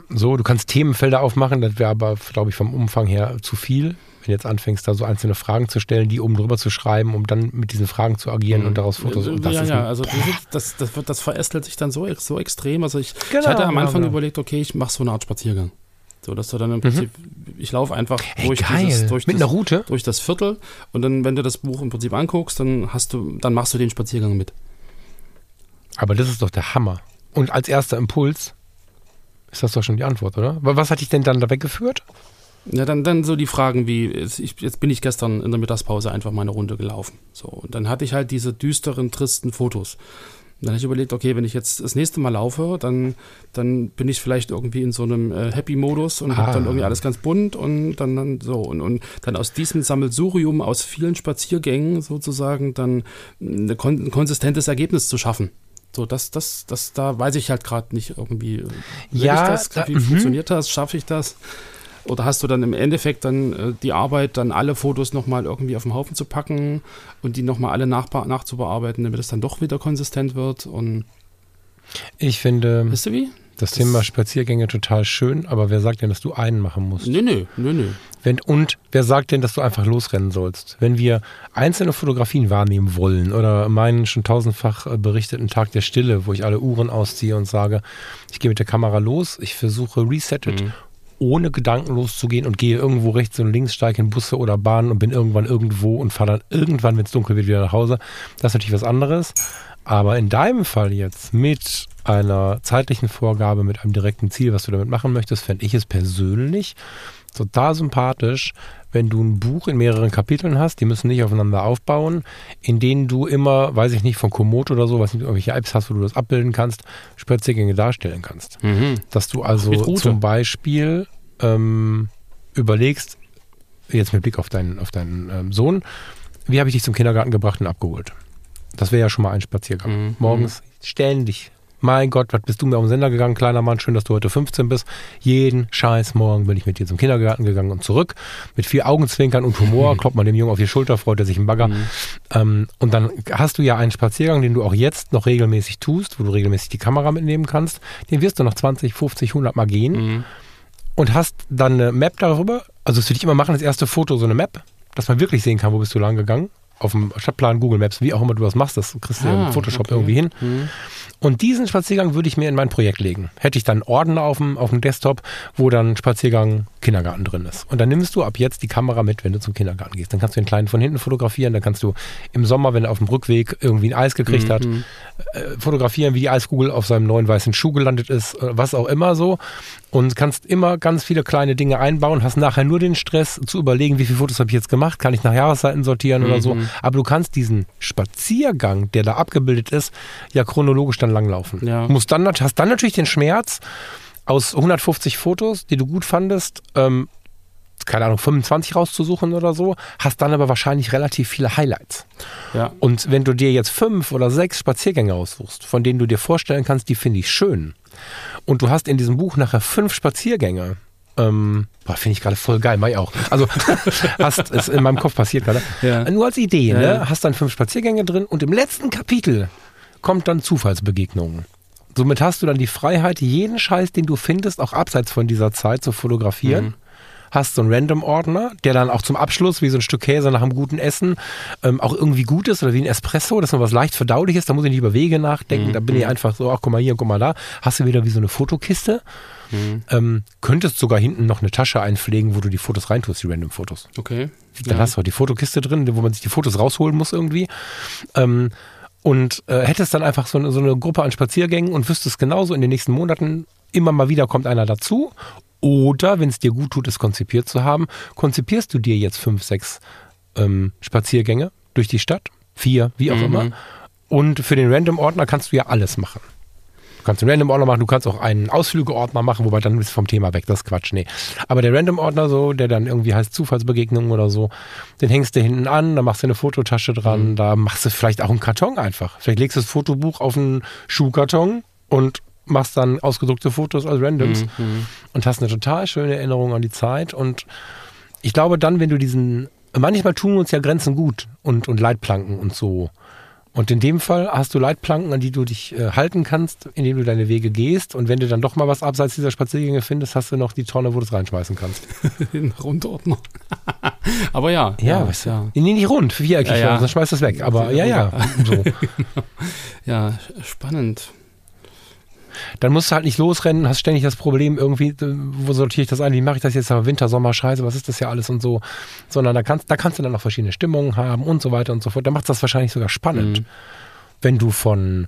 So, du kannst Themenfelder aufmachen, das wäre aber, glaube ich, vom Umfang her zu viel wenn du jetzt anfängst, da so einzelne Fragen zu stellen, die oben drüber zu schreiben, um dann mit diesen Fragen zu agieren mhm. und daraus Fotos und Ja, ja, also das, das, wird, das verästelt sich dann so, so extrem. Also ich, genau, ich hatte am Anfang ja, überlegt, okay, ich mache so eine Art Spaziergang. So, dass du dann im mhm. Prinzip, mhm. ich laufe einfach hey, durch, dieses, durch, Mit das, einer Route? durch das Viertel und dann, wenn du das Buch im Prinzip anguckst, dann hast du, dann machst du den Spaziergang mit. Aber das ist doch der Hammer. Und als erster Impuls ist das doch schon die Antwort, oder? Was hat dich denn dann da weggeführt? Ja, dann, dann so die Fragen wie, ich, jetzt bin ich gestern in der Mittagspause einfach mal eine Runde gelaufen. So, und dann hatte ich halt diese düsteren, tristen Fotos. Dann habe ich überlegt, okay, wenn ich jetzt das nächste Mal laufe, dann, dann bin ich vielleicht irgendwie in so einem äh, Happy-Modus und ah. habe dann irgendwie alles ganz bunt und dann, dann so. Und, und dann aus diesem Sammelsurium, aus vielen Spaziergängen sozusagen, dann ein konsistentes Ergebnis zu schaffen. So, das, das, das, da weiß ich halt gerade nicht irgendwie. Ja, das, wie da, funktioniert das? Schaffe ich das? Oder hast du dann im Endeffekt dann äh, die Arbeit, dann alle Fotos nochmal irgendwie auf den Haufen zu packen und die nochmal alle nach, nachzubearbeiten, damit es dann doch wieder konsistent wird? Und ich finde weißt du wie? das, das Thema Spaziergänge total schön, aber wer sagt denn, dass du einen machen musst? Nö, nö, nö, nö. Wenn, und wer sagt denn, dass du einfach losrennen sollst? Wenn wir einzelne Fotografien wahrnehmen wollen oder meinen schon tausendfach äh, berichteten Tag der Stille, wo ich alle Uhren ausziehe und sage, ich gehe mit der Kamera los, ich versuche Resetted mhm ohne Gedanken loszugehen und gehe irgendwo rechts und links, steige in Busse oder Bahnen und bin irgendwann irgendwo und fahre dann irgendwann, wenn es dunkel wird, wieder nach Hause. Das ist natürlich was anderes. Aber in deinem Fall jetzt mit einer zeitlichen Vorgabe, mit einem direkten Ziel, was du damit machen möchtest, fände ich es persönlich total sympathisch, wenn du ein Buch in mehreren Kapiteln hast, die müssen nicht aufeinander aufbauen, in denen du immer, weiß ich nicht, von Komoot oder so, was nicht, irgendwelche Apps hast, wo du das abbilden kannst, Spaziergänge darstellen kannst. Mhm. Dass du also zum Beispiel ähm, überlegst, jetzt mit Blick auf deinen, auf deinen ähm, Sohn, wie habe ich dich zum Kindergarten gebracht und abgeholt? Das wäre ja schon mal ein Spaziergang. Mhm. Morgens ständig mein Gott, was bist du mir auf den Sender gegangen, kleiner Mann, schön, dass du heute 15 bist. Jeden scheiß Morgen bin ich mit dir zum Kindergarten gegangen und zurück. Mit viel Augenzwinkern und Humor, kloppt man dem Jungen auf die Schulter, freut er sich im Bagger. Mhm. Ähm, und dann hast du ja einen Spaziergang, den du auch jetzt noch regelmäßig tust, wo du regelmäßig die Kamera mitnehmen kannst. Den wirst du noch 20, 50, 100 Mal gehen. Mhm. Und hast dann eine Map darüber. Also, das würde ich immer machen, das erste Foto, so eine Map, dass man wirklich sehen kann, wo bist du lang gegangen auf dem Stadtplan, Google Maps, wie auch immer du das machst, das kriegst du ah, im Photoshop okay. irgendwie hin. Mhm. Und diesen Spaziergang würde ich mir in mein Projekt legen. Hätte ich dann Ordner auf dem, auf dem Desktop, wo dann Spaziergang Kindergarten drin ist. Und dann nimmst du ab jetzt die Kamera mit, wenn du zum Kindergarten gehst. Dann kannst du den Kleinen von hinten fotografieren. Dann kannst du im Sommer, wenn er auf dem Rückweg irgendwie ein Eis gekriegt mhm. hat, äh, fotografieren, wie die Eiskugel auf seinem neuen weißen Schuh gelandet ist, was auch immer so. Und kannst immer ganz viele kleine Dinge einbauen, hast nachher nur den Stress zu überlegen, wie viele Fotos habe ich jetzt gemacht, kann ich nach Jahreszeiten sortieren mhm. oder so. Mhm. Aber du kannst diesen Spaziergang, der da abgebildet ist, ja chronologisch dann langlaufen. Ja. Musst dann, hast dann natürlich den Schmerz, aus 150 Fotos, die du gut fandest, ähm, keine Ahnung, 25 rauszusuchen oder so, hast dann aber wahrscheinlich relativ viele Highlights. Ja. Und wenn du dir jetzt fünf oder sechs Spaziergänge aussuchst, von denen du dir vorstellen kannst, die finde ich schön, und du hast in diesem Buch nachher fünf Spaziergänge, ähm, finde ich gerade voll geil, mach ich auch. Also hast es in meinem Kopf passiert gerade. Ja. Nur als Idee, ne? ja. Hast dann fünf Spaziergänge drin und im letzten Kapitel kommt dann Zufallsbegegnungen. Somit hast du dann die Freiheit, jeden Scheiß, den du findest, auch abseits von dieser Zeit zu fotografieren. Mhm. Hast so einen Random-Ordner, der dann auch zum Abschluss wie so ein Stück Käse nach einem guten Essen ähm, auch irgendwie gut ist oder wie ein Espresso, dass man was leicht verdaulich ist. Da muss ich nicht über Wege nachdenken. Mhm. Da bin ich einfach so, ach guck mal hier, guck mal da. Hast du wieder wie so eine Fotokiste. Mhm. Ähm, könntest sogar hinten noch eine Tasche einpflegen, wo du die Fotos reintust, die Random-Fotos. Okay. Dann hast du auch die Fotokiste drin, wo man sich die Fotos rausholen muss irgendwie. Ähm, und äh, hättest dann einfach so eine, so eine Gruppe an Spaziergängen und wüsstest genauso in den nächsten Monaten, immer mal wieder kommt einer dazu. Oder, wenn es dir gut tut, es konzipiert zu haben, konzipierst du dir jetzt fünf, sechs ähm, Spaziergänge durch die Stadt, vier, wie auch Mhm. immer. Und für den Random-Ordner kannst du ja alles machen. Du kannst einen Random-Ordner machen, du kannst auch einen Ausflüge-Ordner machen, wobei dann bist du vom Thema weg, das ist Quatsch, nee. Aber der Random-Ordner so, der dann irgendwie heißt Zufallsbegegnungen oder so, den hängst du hinten an, da machst du eine Fototasche dran, da machst du vielleicht auch einen Karton einfach. Vielleicht legst du das Fotobuch auf einen Schuhkarton und machst dann ausgedruckte Fotos als Randoms Mhm. und hast eine total schöne Erinnerung an die Zeit. Und ich glaube dann, wenn du diesen, manchmal tun uns ja Grenzen gut und, und Leitplanken und so. Und in dem Fall hast du Leitplanken, an die du dich äh, halten kannst, indem du deine Wege gehst. Und wenn du dann doch mal was abseits dieser Spaziergänge findest, hast du noch die Tonne, wo du es reinschmeißen kannst. In Rundordner. Aber ja. Ja, ja, weißt du. ja. Nee, nicht rund, viereckig, Ja, ja. dann schmeißt du es weg. Aber ja, ja, so. ja, spannend. Dann musst du halt nicht losrennen, hast ständig das Problem irgendwie, äh, wo sortiere ich das ein, wie mache ich das jetzt, aber Winter, Sommer, Scheiße, was ist das ja alles und so. Sondern da kannst, da kannst du dann noch verschiedene Stimmungen haben und so weiter und so fort. Da macht das wahrscheinlich sogar spannend, Mhm. wenn du von,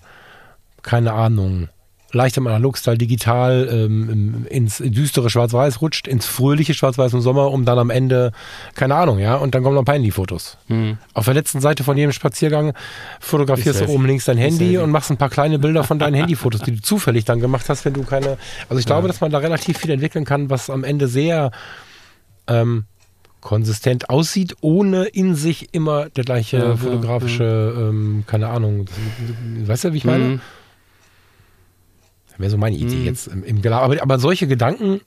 keine Ahnung, leichtem Analogstyle digital ähm, im- ins düstere Schwarz-Weiß rutscht, ins fröhliche Schwarz-Weiß im Sommer, um dann am Ende, keine Ahnung, ja, und dann kommen noch ein paar Handyfotos. Mhm. Auf der letzten Seite von jedem Spaziergang fotografierst du oben links dein Handy und machst ein paar kleine Bilder von deinen Handyfotos, die du zufällig dann gemacht hast, wenn du keine. Also ich glaube, dass man da relativ viel entwickeln kann, was am Ende sehr ähm, konsistent aussieht, ohne in sich immer der gleiche Ja, ja, fotografische, Ähm, keine Ahnung. Weißt du, wie ich meine? Mhm. Wäre so meine Idee Mhm. jetzt im, im aber, aber solche Gedanken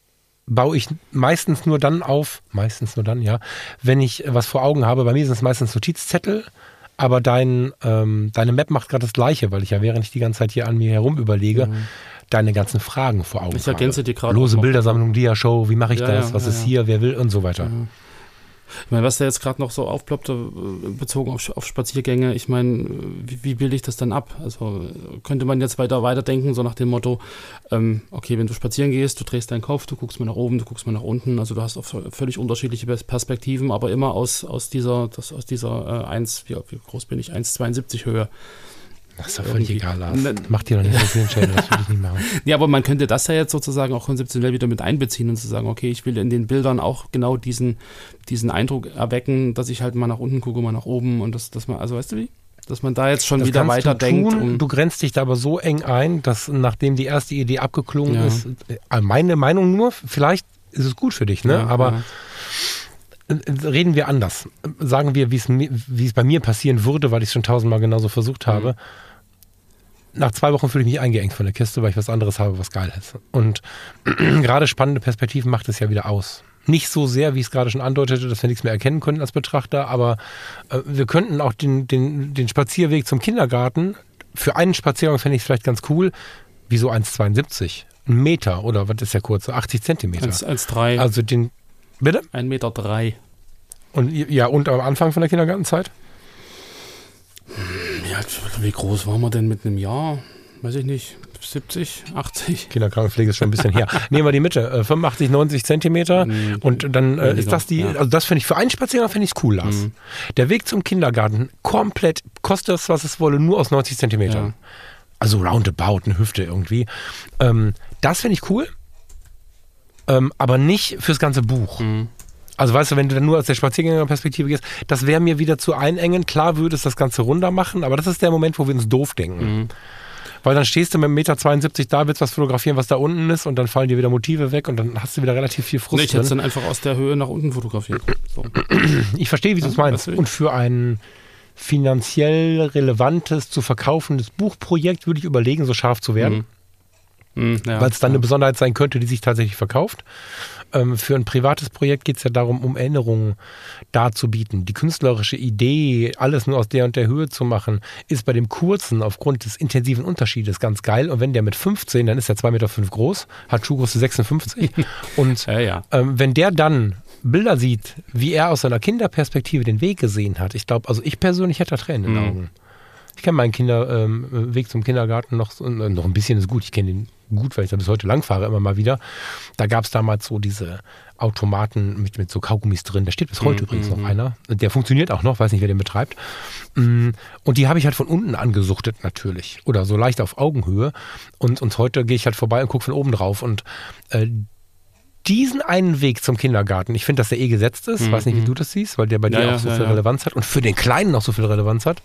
baue ich meistens nur dann auf, meistens nur dann, ja, wenn ich was vor Augen habe. Bei mir sind es meistens Notizzettel, aber dein, ähm, deine Map macht gerade das Gleiche, weil ich ja während ich die ganze Zeit hier an mir herum überlege, deine ganzen Fragen vor Augen Mhm. Ich ergänze habe. dir gerade Lose. Bildersammlung, Dia-Show, wie mache ich Ja, das, ja, was ja, ist hier, wer will und so weiter. Ich meine, was da jetzt gerade noch so aufploppte, äh, bezogen auf, auf Spaziergänge, ich meine, wie, wie bilde ich das dann ab? Also könnte man jetzt weiter weiterdenken, so nach dem Motto, ähm, okay, wenn du spazieren gehst, du drehst deinen Kopf, du guckst mal nach oben, du guckst mal nach unten, also du hast auch völlig unterschiedliche Pers- Perspektiven, aber immer aus, aus dieser, das, aus dieser äh, 1, wie, wie groß bin ich, 1,72 Höhe. Das ist doch völlig egal, Lars. Ne- Mach dir doch nicht so viel Channel, das will ich nicht machen. Ja, aber man könnte das ja jetzt sozusagen auch konzeptionell wieder mit einbeziehen und zu sagen, okay, ich will in den Bildern auch genau diesen, diesen Eindruck erwecken, dass ich halt mal nach unten gucke, mal nach oben und das, dass man, also weißt du wie? Dass man da jetzt schon Das wieder weiterdenkt. Du, tun. um- du grenzt dich da aber so eng ein, dass nachdem die erste Idee abgeklungen Ja. ist, äh, meine Meinung nur, vielleicht ist es gut für dich, ne? Ja, aber ja. Äh, reden wir anders. Sagen wir, wie es bei mir passieren würde, weil ich es schon tausendmal genauso versucht habe. Mhm. Nach zwei Wochen fühle ich mich eingeengt von der Kiste, weil ich was anderes habe, was geil ist. Und gerade spannende Perspektiven macht es ja wieder aus. Nicht so sehr, wie ich es gerade schon andeutete, dass wir nichts mehr erkennen können als Betrachter, aber äh, wir könnten auch den, den, den Spazierweg zum Kindergarten, für einen Spaziergang fände ich es vielleicht ganz cool, wie so 1,72. Ein Meter oder was ist der kurze? 80 Zentimeter. 1,3, Also den, bitte? 1,3 Meter. Drei. Und ja, und am Anfang von der Kindergartenzeit? Ja, wie groß waren wir denn mit einem Jahr? Weiß ich nicht, 70, 80? Kinderkrankenpflege ist schon ein bisschen her. Nehmen wir die Mitte, äh, 85, 90 Zentimeter. Mhm. Und dann äh, ist das die, ja. also das finde ich für einen Spaziergang finde ich cool, Lars. Mhm. Der Weg zum Kindergarten, komplett, kostet es, was es wolle, nur aus 90 Zentimetern. Ja. Also roundabout, eine Hüfte irgendwie. Ähm, das finde ich cool. Ähm, aber nicht fürs ganze Buch. Mhm. Also weißt du, wenn du dann nur aus der Spaziergängerperspektive gehst, das wäre mir wieder zu einengen. Klar würde es das Ganze runder machen, aber das ist der Moment, wo wir uns doof denken. Mhm. Weil dann stehst du mit 1,72 Meter da, willst was fotografieren, was da unten ist und dann fallen dir wieder Motive weg und dann hast du wieder relativ viel Frust Nee, ich hätte es dann einfach aus der Höhe nach unten fotografiert. So. Ich verstehe, wie du es meinst. Und für ein finanziell relevantes, zu verkaufendes Buchprojekt würde ich überlegen, so scharf zu werden. Mhm, ja, weil es dann ja. eine Besonderheit sein könnte, die sich tatsächlich verkauft. Ähm, für ein privates Projekt geht es ja darum, um Erinnerungen darzubieten. Die künstlerische Idee, alles nur aus der und der Höhe zu machen, ist bei dem kurzen aufgrund des intensiven Unterschiedes ganz geil. Und wenn der mit 15, dann ist er 2,5 Meter fünf groß, hat Schuhgröße 56. und Ja, ähm, wenn der dann Bilder sieht, wie er aus seiner Kinderperspektive den Weg gesehen hat, ich glaube, also ich persönlich hätte da Tränen in den Mhm. Augen. Ich kenne meinen Kinderweg ähm, Weg zum Kindergarten noch, so- äh, noch ein bisschen ist gut. Ich kenne den gut, weil ich da bis heute lang fahre, immer mal wieder. Da gab es damals so diese Automaten mit, mit so Kaugummis drin. Da steht bis heute Mhm, übrigens noch mhm. einer. Der funktioniert auch noch, weiß nicht, wer den betreibt. Mm, Und die habe ich halt von unten angesuchtet natürlich. Oder so leicht auf Augenhöhe. Und, und heute gehe ich halt vorbei und gucke von oben drauf. Und äh, diesen einen Weg zum Kindergarten, ich finde, dass der eh gesetzt ist, Mhm, weiß nicht, wie mhm. du das siehst, weil der bei Ja, dir ja, auch so ja, viel ja. Relevanz hat und für den Kleinen auch so viel Relevanz hat.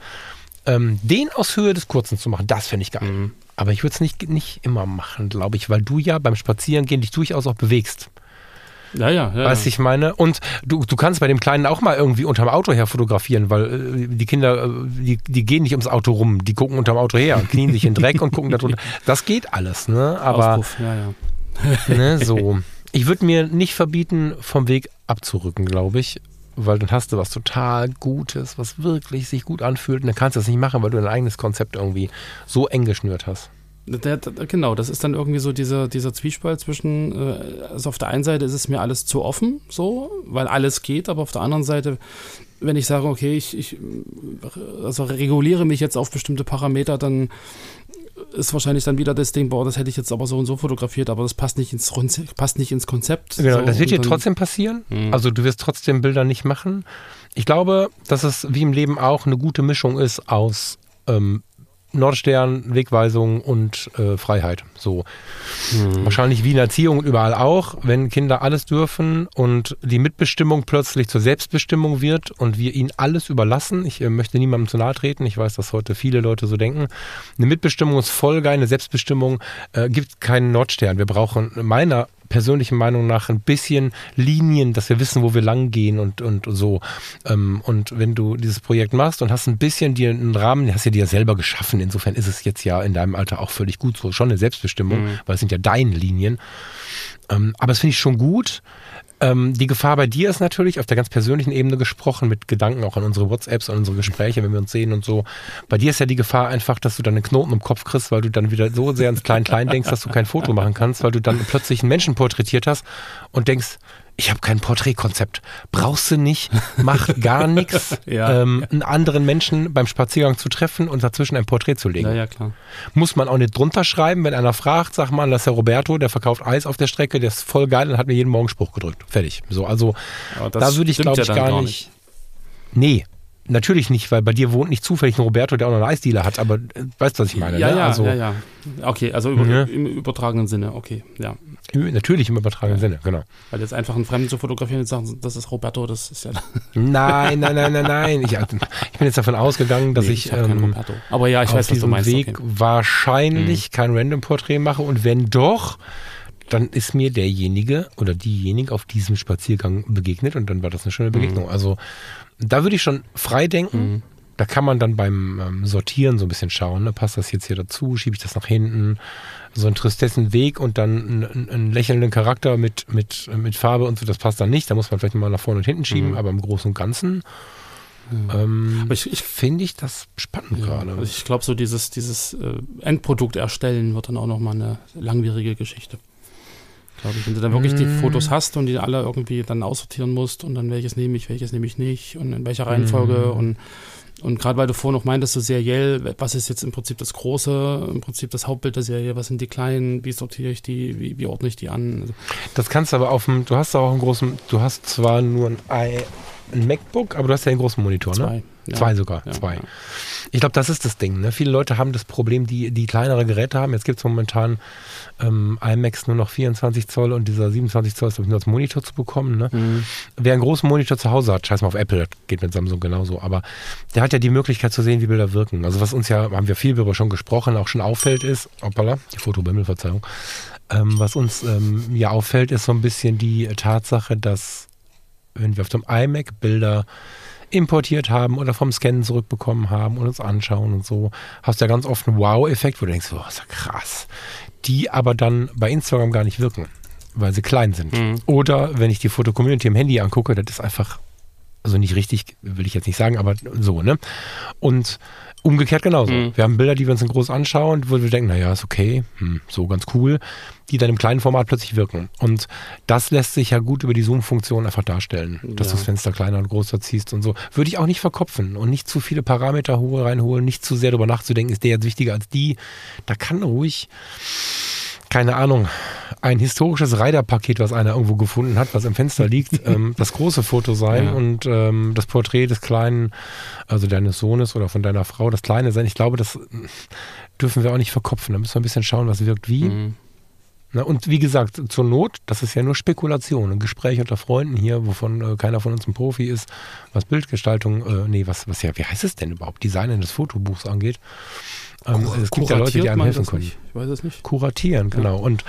Ähm, den aus Höhe des Kurzen zu machen, das finde ich geil. Mhm. Aber ich würde es nicht, nicht immer machen, glaube ich, weil du ja beim Spazierengehen dich durchaus auch bewegst. Ja, ja, ja. Weißt ich meine? Und du, du kannst bei dem Kleinen auch mal irgendwie unterm Auto her fotografieren, weil äh, die Kinder, äh, die, die gehen nicht ums Auto rum, die gucken unterm Auto her, knien sich in Dreck und gucken da drunter. Das geht alles, ne? Aber Auspuff, ja, ja. ne, so. Ich würde mir nicht verbieten, vom Weg abzurücken, glaube ich. Weil dann hast du was total Gutes, was wirklich sich gut anfühlt. Und dann kannst du das nicht machen, weil du dein eigenes Konzept irgendwie so eng geschnürt hast. Genau, das ist dann irgendwie so dieser, dieser Zwiespalt zwischen, äh, also auf der einen Seite ist es mir alles zu offen, so, weil alles geht, aber auf der anderen Seite, wenn ich sage, okay, ich, ich also reguliere mich jetzt auf bestimmte Parameter, dann ist wahrscheinlich dann wieder das Ding, boah, das hätte ich jetzt aber so und so fotografiert, aber das passt nicht ins, passt nicht ins Konzept. Genau, so, das wird dir trotzdem passieren. Mhm. Also du wirst trotzdem Bilder nicht machen. Ich glaube, dass es wie im Leben auch eine gute Mischung ist aus ähm, Nordstern, Wegweisung und äh, Freiheit. So. Mhm. Wahrscheinlich wie in Erziehung und überall auch, wenn Kinder alles dürfen und die Mitbestimmung plötzlich zur Selbstbestimmung wird und wir ihnen alles überlassen. Ich äh, möchte niemandem zu nahe treten. Ich weiß, dass heute viele Leute so denken. Eine Mitbestimmung ist voll geil, eine Selbstbestimmung äh, gibt keinen Nordstern. Wir brauchen meiner persönlichen Meinung nach ein bisschen Linien, dass wir wissen, wo wir lang gehen und, und so. Ähm, und wenn du dieses Projekt machst und hast ein bisschen dir einen Rahmen, den hast du dir ja selber geschaffen. Insofern ist es jetzt ja in deinem Alter auch völlig gut so. Schon eine Selbstbestimmung, Mhm. weil es sind ja deine Linien. Ähm, aber das finde ich schon gut. Ähm, die Gefahr bei dir ist natürlich auf der ganz persönlichen Ebene gesprochen, mit Gedanken auch an unsere WhatsApps, an unsere Gespräche, wenn wir uns sehen und so. Bei dir ist ja die Gefahr einfach, dass du dann einen Knoten im Kopf kriegst, weil du dann wieder so sehr ins Klein-Klein denkst, dass du kein Foto machen kannst, weil du dann plötzlich einen Menschen porträtiert hast und denkst, ich habe kein Porträtkonzept. Brauchst du nicht, mach gar nichts, Ja. ähm, einen anderen Menschen beim Spaziergang zu treffen und dazwischen ein Porträt zu legen. Ja, ja, klar. Muss man auch nicht drunter schreiben, wenn einer fragt, sag mal, das ist der Roberto, der verkauft Eis auf der Strecke, der ist voll geil und hat mir jeden Morgen Spruch gedrückt. Fertig. So, also da würde ich, glaube ja ich, dann gar nicht. Nee, natürlich nicht, weil bei dir wohnt nicht zufällig ein Roberto, der auch noch einen Eisdealer hat, aber äh, weißt du, was ich meine? Ja, ne? ja, also, ja, ja. Okay, also über, Ja. im übertragenen Sinne, okay, ja. im- Natürlich im übertragenen Sinne, genau. Weil jetzt einfach einen Fremden zu fotografieren und sagen, das ist Roberto, das ist ja. Nein, nein, nein, nein, nein. Ich, also, ich bin jetzt davon ausgegangen, dass Nee, ich, keinen ähm, Roberto. Aber ja, ich auf weiß, diesem meinst. Weg Okay. wahrscheinlich kein Random-Porträt mache und wenn doch, dann ist mir derjenige oder diejenige auf diesem Spaziergang begegnet und dann war das eine schöne Begegnung. Mhm. Also da würde ich schon frei denken. Da kann man dann beim ähm, Sortieren so ein bisschen schauen, ne? passt das jetzt hier dazu, schiebe ich das nach hinten, so ein tristessen Weg und dann einen, einen lächelnden Charakter mit, mit, mit Farbe und so, das passt dann nicht. Da muss man vielleicht mal nach vorne und hinten schieben, Mhm. aber im Großen und Ganzen ähm, Aber ich, ich, finde ich das spannend ja, gerade. also ich glaube, so dieses, dieses äh, Endprodukt erstellen wird dann auch nochmal eine langwierige Geschichte. Glaube ich. Wenn du dann wirklich die Mm. Fotos hast und die alle irgendwie dann aussortieren musst und dann welches nehme ich, welches nehme ich nicht und in welcher Reihenfolge Mm. und und gerade weil du vorhin noch meintest, so seriell, was ist jetzt im Prinzip das Große, im Prinzip das Hauptbild der Serie, was sind die kleinen, wie sortiere ich die, wie, wie ordne ich die an? Also, Das kannst du aber auf dem, du hast auch einen großen, du hast zwar nur ein, i- ein MacBook, aber du hast ja einen großen Monitor, ne? zwei. Ja. Zwei sogar, Ja, zwei. ja. Ich glaube, das ist das Ding. Ne? Viele Leute haben das Problem, die, die kleinere Geräte haben. Jetzt gibt es momentan ähm, iMacs nur noch 24 Zoll und dieser 27 Zoll ist nur als Monitor zu bekommen. Ne? Mhm. Wer einen großen Monitor zu Hause hat, scheiß mal auf Apple, das geht mit Samsung genauso, aber der hat ja die Möglichkeit zu sehen, wie Bilder wirken. Also was uns ja, haben wir viel darüber schon gesprochen, auch schon auffällt ist, hoppala, die Fotobimmel, Verzeihung, ähm, was uns ähm, ja auffällt, ist so ein bisschen die Tatsache, dass wenn wir auf dem iMac Bilder importiert haben oder vom Scannen zurückbekommen haben und uns anschauen und so, hast du ja ganz oft einen Wow-Effekt, wo du denkst, oh, ist ja krass. Die aber dann bei Instagram gar nicht wirken, weil sie klein sind. Mhm. Oder wenn ich die Foto-Community im Handy angucke, das ist einfach Also nicht richtig, will ich jetzt nicht sagen, aber so, ne? Und umgekehrt genauso. Mhm. Wir haben Bilder, die wir uns in groß anschauen, wo wir denken, naja, ist okay, hm, so ganz cool, die dann im kleinen Format plötzlich wirken. Und das lässt sich ja gut über die Zoom-Funktion einfach darstellen, dass Ja. du das Fenster kleiner und größer ziehst und so. Würde ich auch nicht verkopfen und nicht zu viele Parameter reinholen, nicht zu sehr darüber nachzudenken, ist der jetzt wichtiger als die. Da kann ruhig keine Ahnung, ein historisches Reiterpaket, was einer irgendwo gefunden hat, was im Fenster liegt, ähm, das große Foto sein Ja. und ähm, das Porträt des kleinen, also deines Sohnes oder von deiner Frau, das kleine sein. Ich glaube, das dürfen wir auch nicht verkopfen. Da müssen wir ein bisschen schauen, was wirkt wie. Mhm. Na, und wie gesagt, zur Not, das ist ja nur Spekulation, ein Gespräch unter Freunden hier, wovon äh, keiner von uns ein Profi ist, was Bildgestaltung, äh, nee, was, was ja, wie heißt es denn überhaupt, Design eines Fotobuchs angeht. Ähm, es gibt ja Leute, die einem helfen können. nicht? Ich weiß es nicht. Kuratieren, genau. Und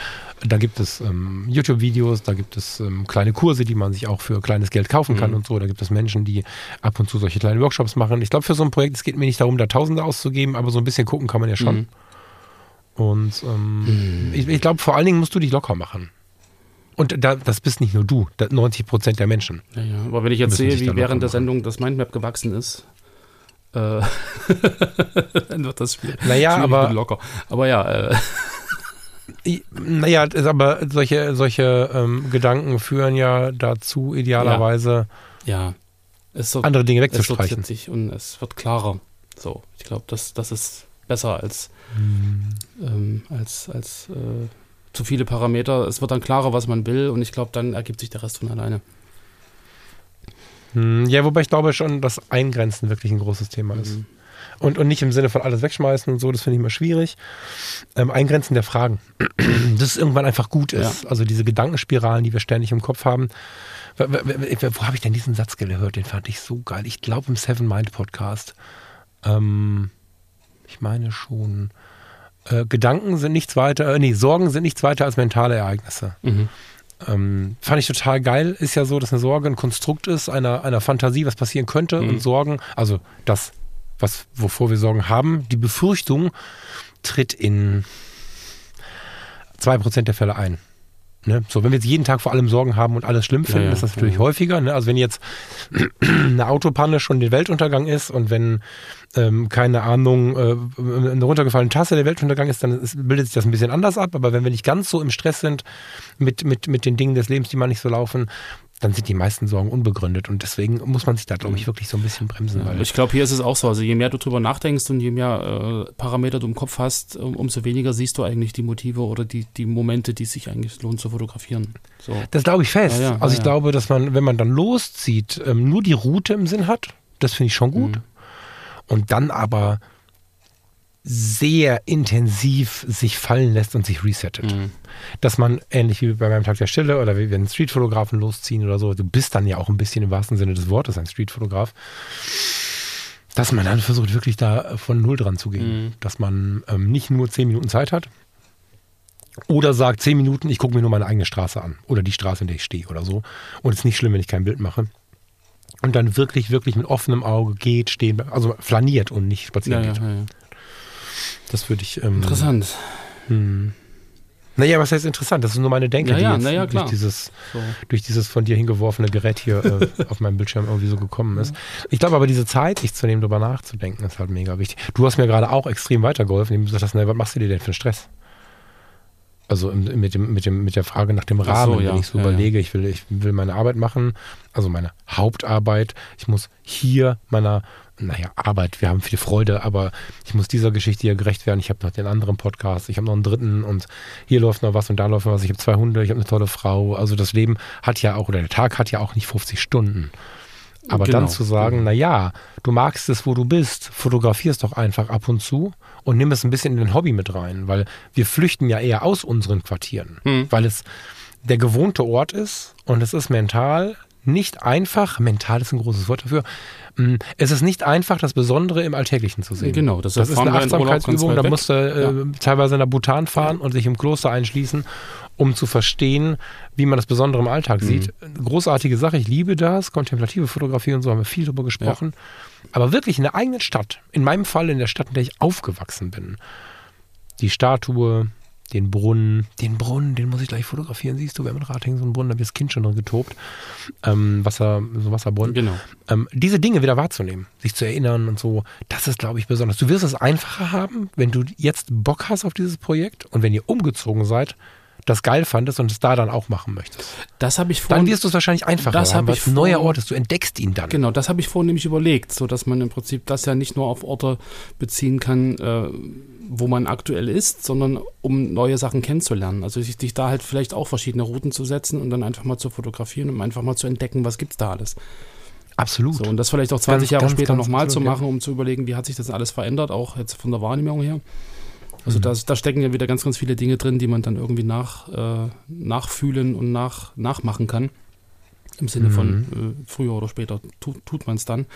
da gibt es ähm, YouTube-Videos, da gibt es ähm, kleine Kurse, die man sich auch für kleines Geld kaufen kann Mhm. und so. Da gibt es Menschen, die ab und zu solche kleinen Workshops machen. Ich glaube, für so ein Projekt, es geht mir nicht darum, da Tausende auszugeben, aber so ein bisschen gucken kann man ja schon. Mhm. Und ähm, ich, ich glaube, vor allen Dingen musst du dich locker machen. Und da, das bist nicht nur du, da 90 Prozent der Menschen. Ja, ja. Aber wenn ich jetzt sehe, wie während der. Sendung das Mindmap gewachsen ist, dann wird das schwierig. Naja, aber- locker. Aber ja, äh, Naja, aber solche, solche ähm, Gedanken führen ja dazu, idealerweise ja, es, sort, andere Dinge es wegzustreichen. sortiert sich und es wird klarer. So, ich glaube, das, das ist besser als, ähm, als, als äh, zu viele Parameter. Es wird dann klarer, was man will und ich glaube, dann ergibt sich der Rest von alleine. Hm, Ja, wobei ich glaube schon, dass Eingrenzen wirklich ein großes Thema ist. Mhm. Und, und nicht im Sinne von alles wegschmeißen und so, das finde ich immer schwierig. Ähm, Eingrenzen der Fragen. Dass es irgendwann einfach gut ist. Also diese Gedankenspiralen, die wir ständig im Kopf haben. Wo, wo, wo habe ich denn diesen Satz gehört? Den fand ich so geil. Ich glaube im Seven Mind Podcast. Ähm, ich meine schon. Äh, Gedanken sind nichts weiter, äh, nee, Sorgen sind nichts weiter als mentale Ereignisse. Mhm. Ähm, fand ich total geil. Ist ja so, dass eine Sorge ein Konstrukt ist, einer, einer Fantasie, was passieren könnte. Mhm. Und Sorgen, also das, was, wovor wir Sorgen haben, die Befürchtung tritt in 2% der Fälle ein. Ne? So, wenn wir jetzt jeden Tag vor allem Sorgen haben und alles schlimm finden, ja, ist das natürlich ja. häufiger. Ne? Also wenn jetzt eine Autopanne schon der Weltuntergang ist und wenn, ähm, keine Ahnung, äh, eine runtergefallene Tasse der Weltuntergang ist, dann ist, bildet sich das ein bisschen anders ab. Aber wenn wir nicht ganz so im Stress sind mit, mit, mit den Dingen des Lebens, die mal nicht so laufen, dann sind die meisten Sorgen unbegründet. Und deswegen muss man sich da, glaube ich, wirklich so ein bisschen bremsen. Ich glaube, hier ist es auch so. Also je mehr du drüber nachdenkst und je mehr äh, Parameter du im Kopf hast, um, umso weniger siehst du eigentlich die Motive oder die, die Momente, die sich eigentlich lohnt zu fotografieren. So. Das glaube ich fest. Ja, ja, also ich ja. glaube, dass man, wenn man dann loszieht, ähm, nur die Route im Sinn hat. Das finde ich schon gut. Mhm. Und dann aber sehr intensiv sich fallen lässt und sich resettet. Mhm. Dass man, ähnlich wie bei meinem Tag der Stille oder wie wenn Streetfotografen losziehen oder so, du bist dann ja auch ein bisschen im wahrsten Sinne des Wortes ein Streetfotograf, dass man dann versucht, wirklich da von Null dran zu gehen. Mhm. Dass man ähm, nicht nur zehn Minuten Zeit hat oder sagt, zehn Minuten, ich gucke mir nur meine eigene Straße an oder die Straße, in der ich stehe oder so. Und es ist nicht schlimm, wenn ich kein Bild mache. Und dann wirklich, wirklich mit offenem Auge geht, stehen, bleibt, also flaniert und nicht spazieren ja, geht. ja, ja. Das würde ich. Ähm, Interessant. Hm. Naja, was heißt interessant? Das ist nur meine Denke, Ja, die jetzt na ja, durch, dieses, So. durch dieses von dir hingeworfene Gerät hier äh, auf meinem Bildschirm irgendwie so gekommen ist. Ich glaube aber, diese Zeit, sich zu nehmen, darüber nachzudenken, ist halt mega wichtig. Du hast mir gerade auch extrem weitergeholfen, indem du gesagt hast, na, was machst du dir denn für einen Stress? Also mit, dem, mit, dem, mit der Frage nach dem Ach so, Rahmen, ja, wenn ich so ja, ja. überlege, ich will, ich will meine Arbeit machen, also meine Hauptarbeit, ich muss hier meiner, naja, Arbeit, wir haben viel Freude, aber ich muss dieser Geschichte hier gerecht werden. Ich habe noch den anderen Podcast, ich habe noch einen dritten und hier läuft noch was und da läuft noch was. Ich habe zwei Hunde, ich habe eine tolle Frau. Also das Leben hat ja auch, oder der Tag hat ja auch nicht 50 Stunden. Aber Genau, dann zu sagen, genau. na ja, du magst es, wo du bist, fotografierst doch einfach ab und zu und nimm es ein bisschen in dein Hobby mit rein, weil wir flüchten ja eher aus unseren Quartieren, Hm. weil es der gewohnte Ort ist und es ist mental nicht einfach, mental ist ein großes Wort dafür, mm, es ist nicht einfach, das Besondere im Alltäglichen zu sehen. Genau, deshalb Das ist eine Achtsamkeitsübung, da musst du äh, teilweise nach Bhutan fahren und sich im Kloster einschließen, um zu verstehen, wie man das Besondere im Alltag Mhm. sieht. Großartige Sache, ich liebe das, kontemplative Fotografie und so haben wir viel drüber gesprochen. Aber wirklich in der eigenen Stadt, in meinem Fall in der Stadt, in der ich aufgewachsen bin, die Statue, den Brunnen, den Brunnen, den muss ich gleich fotografieren, siehst du, wir haben in Rating so einen Brunnen, da habe ich das Kind schon drin getobt. Ähm, Wasser, so Wasserbrunnen. Genau. Ähm, diese Dinge wieder wahrzunehmen, sich zu erinnern und so, das ist, glaube ich, besonders. Du wirst es einfacher haben, wenn du jetzt Bock hast auf dieses Projekt und wenn ihr umgezogen seid, das geil fandest und es da dann auch machen möchtest. Das habe ich vorhin. Dann wirst du es wahrscheinlich einfacher das haben, hab weil es ein neuer vor- Ort ist. Du entdeckst ihn dann. Genau, das habe ich vorhin nämlich überlegt, so dass man im Prinzip das ja nicht nur auf Orte beziehen kann, äh, wo man aktuell ist, sondern um neue Sachen kennenzulernen. Also sich, sich da halt vielleicht auch verschiedene Routen zu setzen und dann einfach mal zu fotografieren, um einfach mal zu entdecken, was gibt's da alles. Absolut. So, und das vielleicht auch 20 Jahre ganz, später ganz nochmal zu machen, um zu überlegen, wie hat sich das alles verändert, auch jetzt von der Wahrnehmung her. Also Mhm. da, da stecken ja wieder ganz, ganz viele Dinge drin, die man dann irgendwie nach, äh, nachfühlen und nach, nachmachen kann. Im Sinne von Mhm. äh, früher oder später tut, tut man es dann.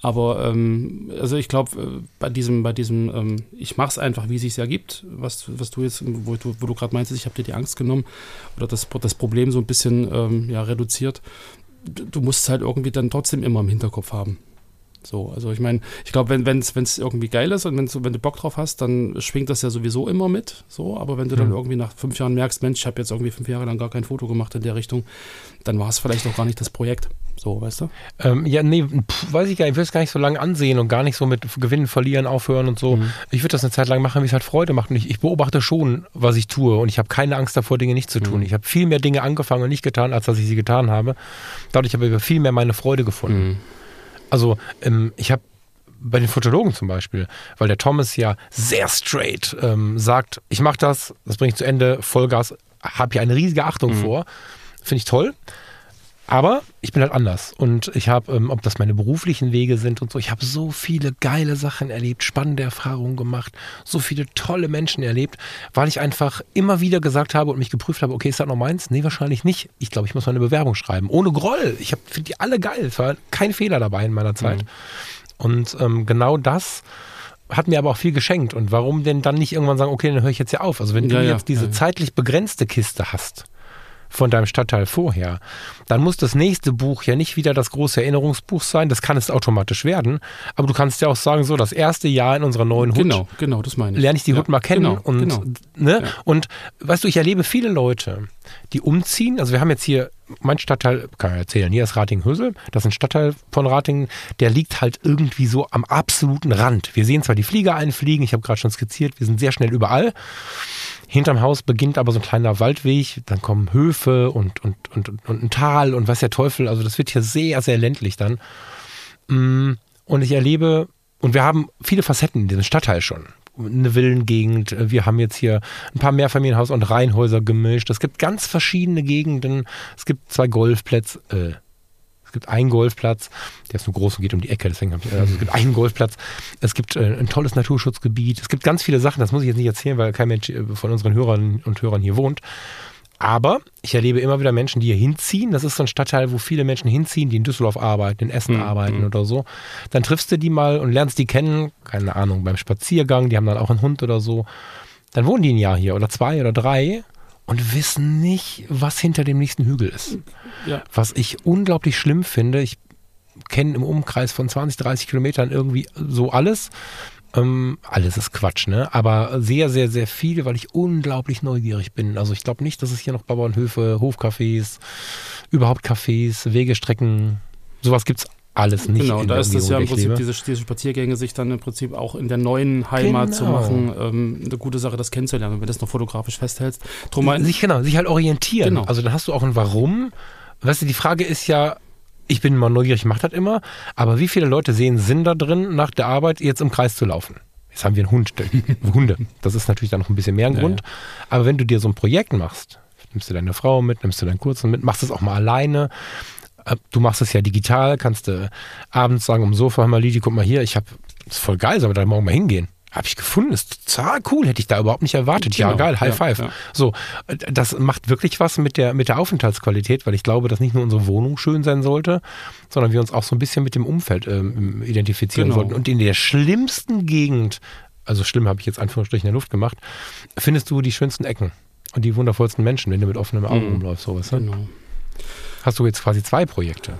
Aber ähm, also ich glaube, äh, bei diesem, bei diesem, ähm, ich mache es einfach, wie es sich ergibt, was, was du jetzt, wo du, wo du gerade meinst, ich habe dir die Angst genommen oder das, das Problem so ein bisschen ähm, ja, reduziert. Du du musst es halt irgendwie dann trotzdem immer im Hinterkopf haben. So, also ich meine, ich glaube, wenn es wenn's irgendwie geil ist und wenn's, wenn du Bock drauf hast, dann schwingt das ja sowieso immer mit. So, aber wenn du dann Mhm. irgendwie nach fünf Jahren merkst, Mensch, ich habe jetzt irgendwie fünf Jahre lang gar kein Foto gemacht in der Richtung, dann war es vielleicht auch gar nicht das Projekt. So, weißt du? Ähm, ja, nee, pf, weiß ich gar nicht. Ich will es gar nicht so lange ansehen und gar nicht so mit Gewinnen, Verlieren, Aufhören und so. Mhm. Ich würde das eine Zeit lang machen, wie es halt Freude macht. Und ich, ich beobachte schon, was ich tue. Und ich habe keine Angst davor, Dinge nicht zu tun. Mhm. Ich habe viel mehr Dinge angefangen und nicht getan, als dass ich sie getan habe. Dadurch habe ich viel mehr meine Freude gefunden. Mhm. Also ähm, ich habe bei den Fotologen zum Beispiel, weil der Thomas ja sehr straight ähm, sagt, ich mache das, das bringe ich zu Ende, Vollgas, habe hier eine riesige Achtung Mhm. vor. Finde ich toll. Aber ich bin halt anders. Und ich habe, ähm, ob das meine beruflichen Wege sind und so, ich habe so viele geile Sachen erlebt, spannende Erfahrungen gemacht, so viele tolle Menschen erlebt, weil ich einfach immer wieder gesagt habe und mich geprüft habe, okay, ist das noch meins? Nee, wahrscheinlich nicht. Ich glaube, ich muss mal eine Bewerbung schreiben. Ohne Groll. Ich finde die alle geil. Es war kein Fehler dabei in meiner Zeit. Mhm. Und ähm, genau das hat mir aber auch viel geschenkt. Und warum denn dann nicht irgendwann sagen, okay, dann höre ich jetzt ja auf? Also wenn Ja, du ja, jetzt diese ja, ja. zeitlich begrenzte Kiste hast von deinem Stadtteil vorher, dann muss das nächste Buch ja nicht wieder das große Erinnerungsbuch sein. Das kann es automatisch werden. Aber du kannst ja auch sagen, so das erste Jahr in unserer neuen Hut Genau, genau, das meine ich. lerne ich die Ja, Hut mal kennen genau, und genau. ne Ja. und weißt du, ich erlebe viele Leute, die umziehen. Also wir haben jetzt hier mein Stadtteil, kann ich erzählen, hier ist Rating-Hösel. Das ist ein Stadtteil von Rating, der liegt halt irgendwie so am absoluten Rand. Wir sehen zwar die Flieger einfliegen, ich habe gerade schon skizziert, wir sind sehr schnell überall. Hinterm Haus beginnt aber so ein kleiner Waldweg, dann kommen Höfe und, und, und, und, ein Tal und was der Teufel. Also das wird hier sehr, sehr ländlich dann. Mm, Und ich erlebe, und wir haben viele Facetten in diesem Stadtteil schon. Eine Villengegend, wir haben jetzt hier ein paar Mehrfamilienhaus- und Reihenhäuser gemischt. Es gibt ganz verschiedene Gegenden. Es gibt zwei Golfplätze, äh, gibt einen Golfplatz, der ist nur groß und geht um die Ecke, deswegen habe ich, also es gibt einen Golfplatz, es gibt äh, ein tolles Naturschutzgebiet, es gibt ganz viele Sachen, das muss ich jetzt nicht erzählen, weil kein Mensch äh, von unseren Hörern und Hörern hier wohnt. Aber ich erlebe immer wieder Menschen, die hier hinziehen. Das ist so ein Stadtteil, wo viele Menschen hinziehen, die in Düsseldorf arbeiten, in Essen Mhm. arbeiten oder so. Dann triffst du die mal und lernst die kennen, keine Ahnung, beim Spaziergang, die haben dann auch einen Hund oder so. Dann wohnen die ein Jahr hier oder zwei oder drei und wissen nicht, was hinter dem nächsten Hügel ist. Ja. Was ich unglaublich schlimm finde, ich kenne im Umkreis von 20, 30 Kilometern irgendwie so alles. Ähm, alles ist Quatsch, ne? Aber sehr, sehr, sehr viel, weil ich unglaublich neugierig bin. Also ich glaube nicht, dass es hier noch Bauernhöfe, Hofcafés, überhaupt Cafés, Wegestrecken, sowas gibt's alles nicht. Genau, in da der ist es ja im Prinzip lebe. diese, diese Spaziergänge, sich dann im Prinzip auch in der neuen Heimat zu Genau. machen, ähm, eine gute Sache, das kennenzulernen, wenn du das noch fotografisch festhältst. Drum sich, genau, sich halt orientieren. Genau. Also dann hast du auch ein Warum. Weißt du, die Frage ist ja, ich bin mal neugierig, ich mache das immer, aber wie viele Leute sehen Sinn da drin, nach der Arbeit jetzt im Kreis zu laufen? Jetzt haben wir einen Hund, Hunde. Das ist natürlich dann noch ein bisschen mehr ein Ja, Grund. Aber wenn du dir so ein Projekt machst, nimmst du deine Frau mit, nimmst du deinen Kurzen mit, machst es auch mal alleine. Äh, Du machst es ja digital, kannst du abends sagen, um Sofa, hör mal Lidi, guck mal hier, ich hab, das ist voll geil, sollen wir da morgen mal hingehen? Habe ich gefunden, ist total cool, hätte ich da überhaupt nicht erwartet. Ja, Genau, geil, High ja, Five. ja. So, äh, das macht wirklich was mit der, mit der Aufenthaltsqualität, weil ich glaube, dass nicht nur unsere Wohnung schön sein sollte, sondern wir uns auch so ein bisschen mit dem Umfeld ähm, identifizieren Genau. sollten. Und in der schlimmsten Gegend, also schlimm habe ich jetzt Anführungsstrichen in der Luft gemacht, findest du die schönsten Ecken und die wundervollsten Menschen, wenn du mit offenen Augen Mhm. rumläufst, sowas. Ne? genau. Hast du jetzt quasi zwei Projekte?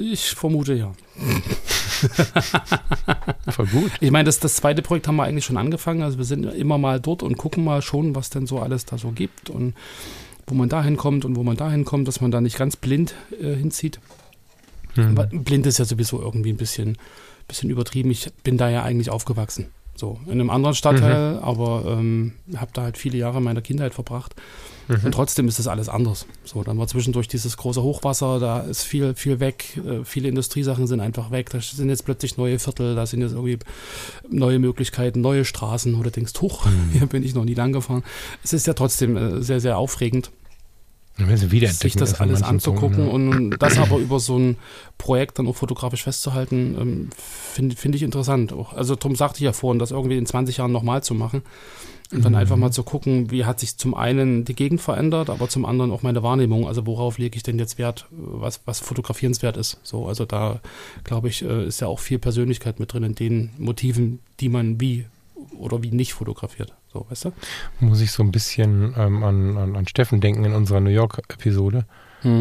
Ich vermute ja. Voll gut. Ich meine, das, das zweite Projekt haben wir eigentlich schon angefangen. Also wir sind immer mal dort und gucken mal schon, was denn so alles da so gibt und wo man da hinkommt und wo man da hinkommt, dass man da nicht ganz blind äh, hinzieht. Hm. Blind ist ja sowieso irgendwie ein bisschen, bisschen übertrieben. Ich bin da ja eigentlich aufgewachsen. So, in einem anderen Stadtteil, aber ähm, habe da halt viele Jahre meiner Kindheit verbracht. Und trotzdem ist das alles anders. So, dann war zwischendurch dieses große Hochwasser, da ist viel, viel weg. Äh, viele Industriesachen sind einfach weg. Da sind jetzt plötzlich neue Viertel, da sind jetzt irgendwie neue Möglichkeiten, neue Straßen, du denkst, huch, hier bin ich noch nie lang gefahren. Es ist ja trotzdem äh, sehr, sehr aufregend sich das alles anzugucken und das aber über so ein Projekt dann auch fotografisch festzuhalten, ähm, finde find ich interessant. Auch, also Tom sagte ja vorhin, das irgendwie in 20 Jahren nochmal zu machen und dann einfach mal zu gucken, wie hat sich zum einen die Gegend verändert, aber zum anderen auch meine Wahrnehmung. Also worauf lege ich denn jetzt Wert, was, was fotografierenswert ist. So, also da glaube ich, äh, ist ja auch viel Persönlichkeit mit drin in den Motiven, die man wie oder wie nicht fotografiert. So, weißt du? Muss ich so ein bisschen ähm, an, an, an Steffen denken in unserer New York-Episode,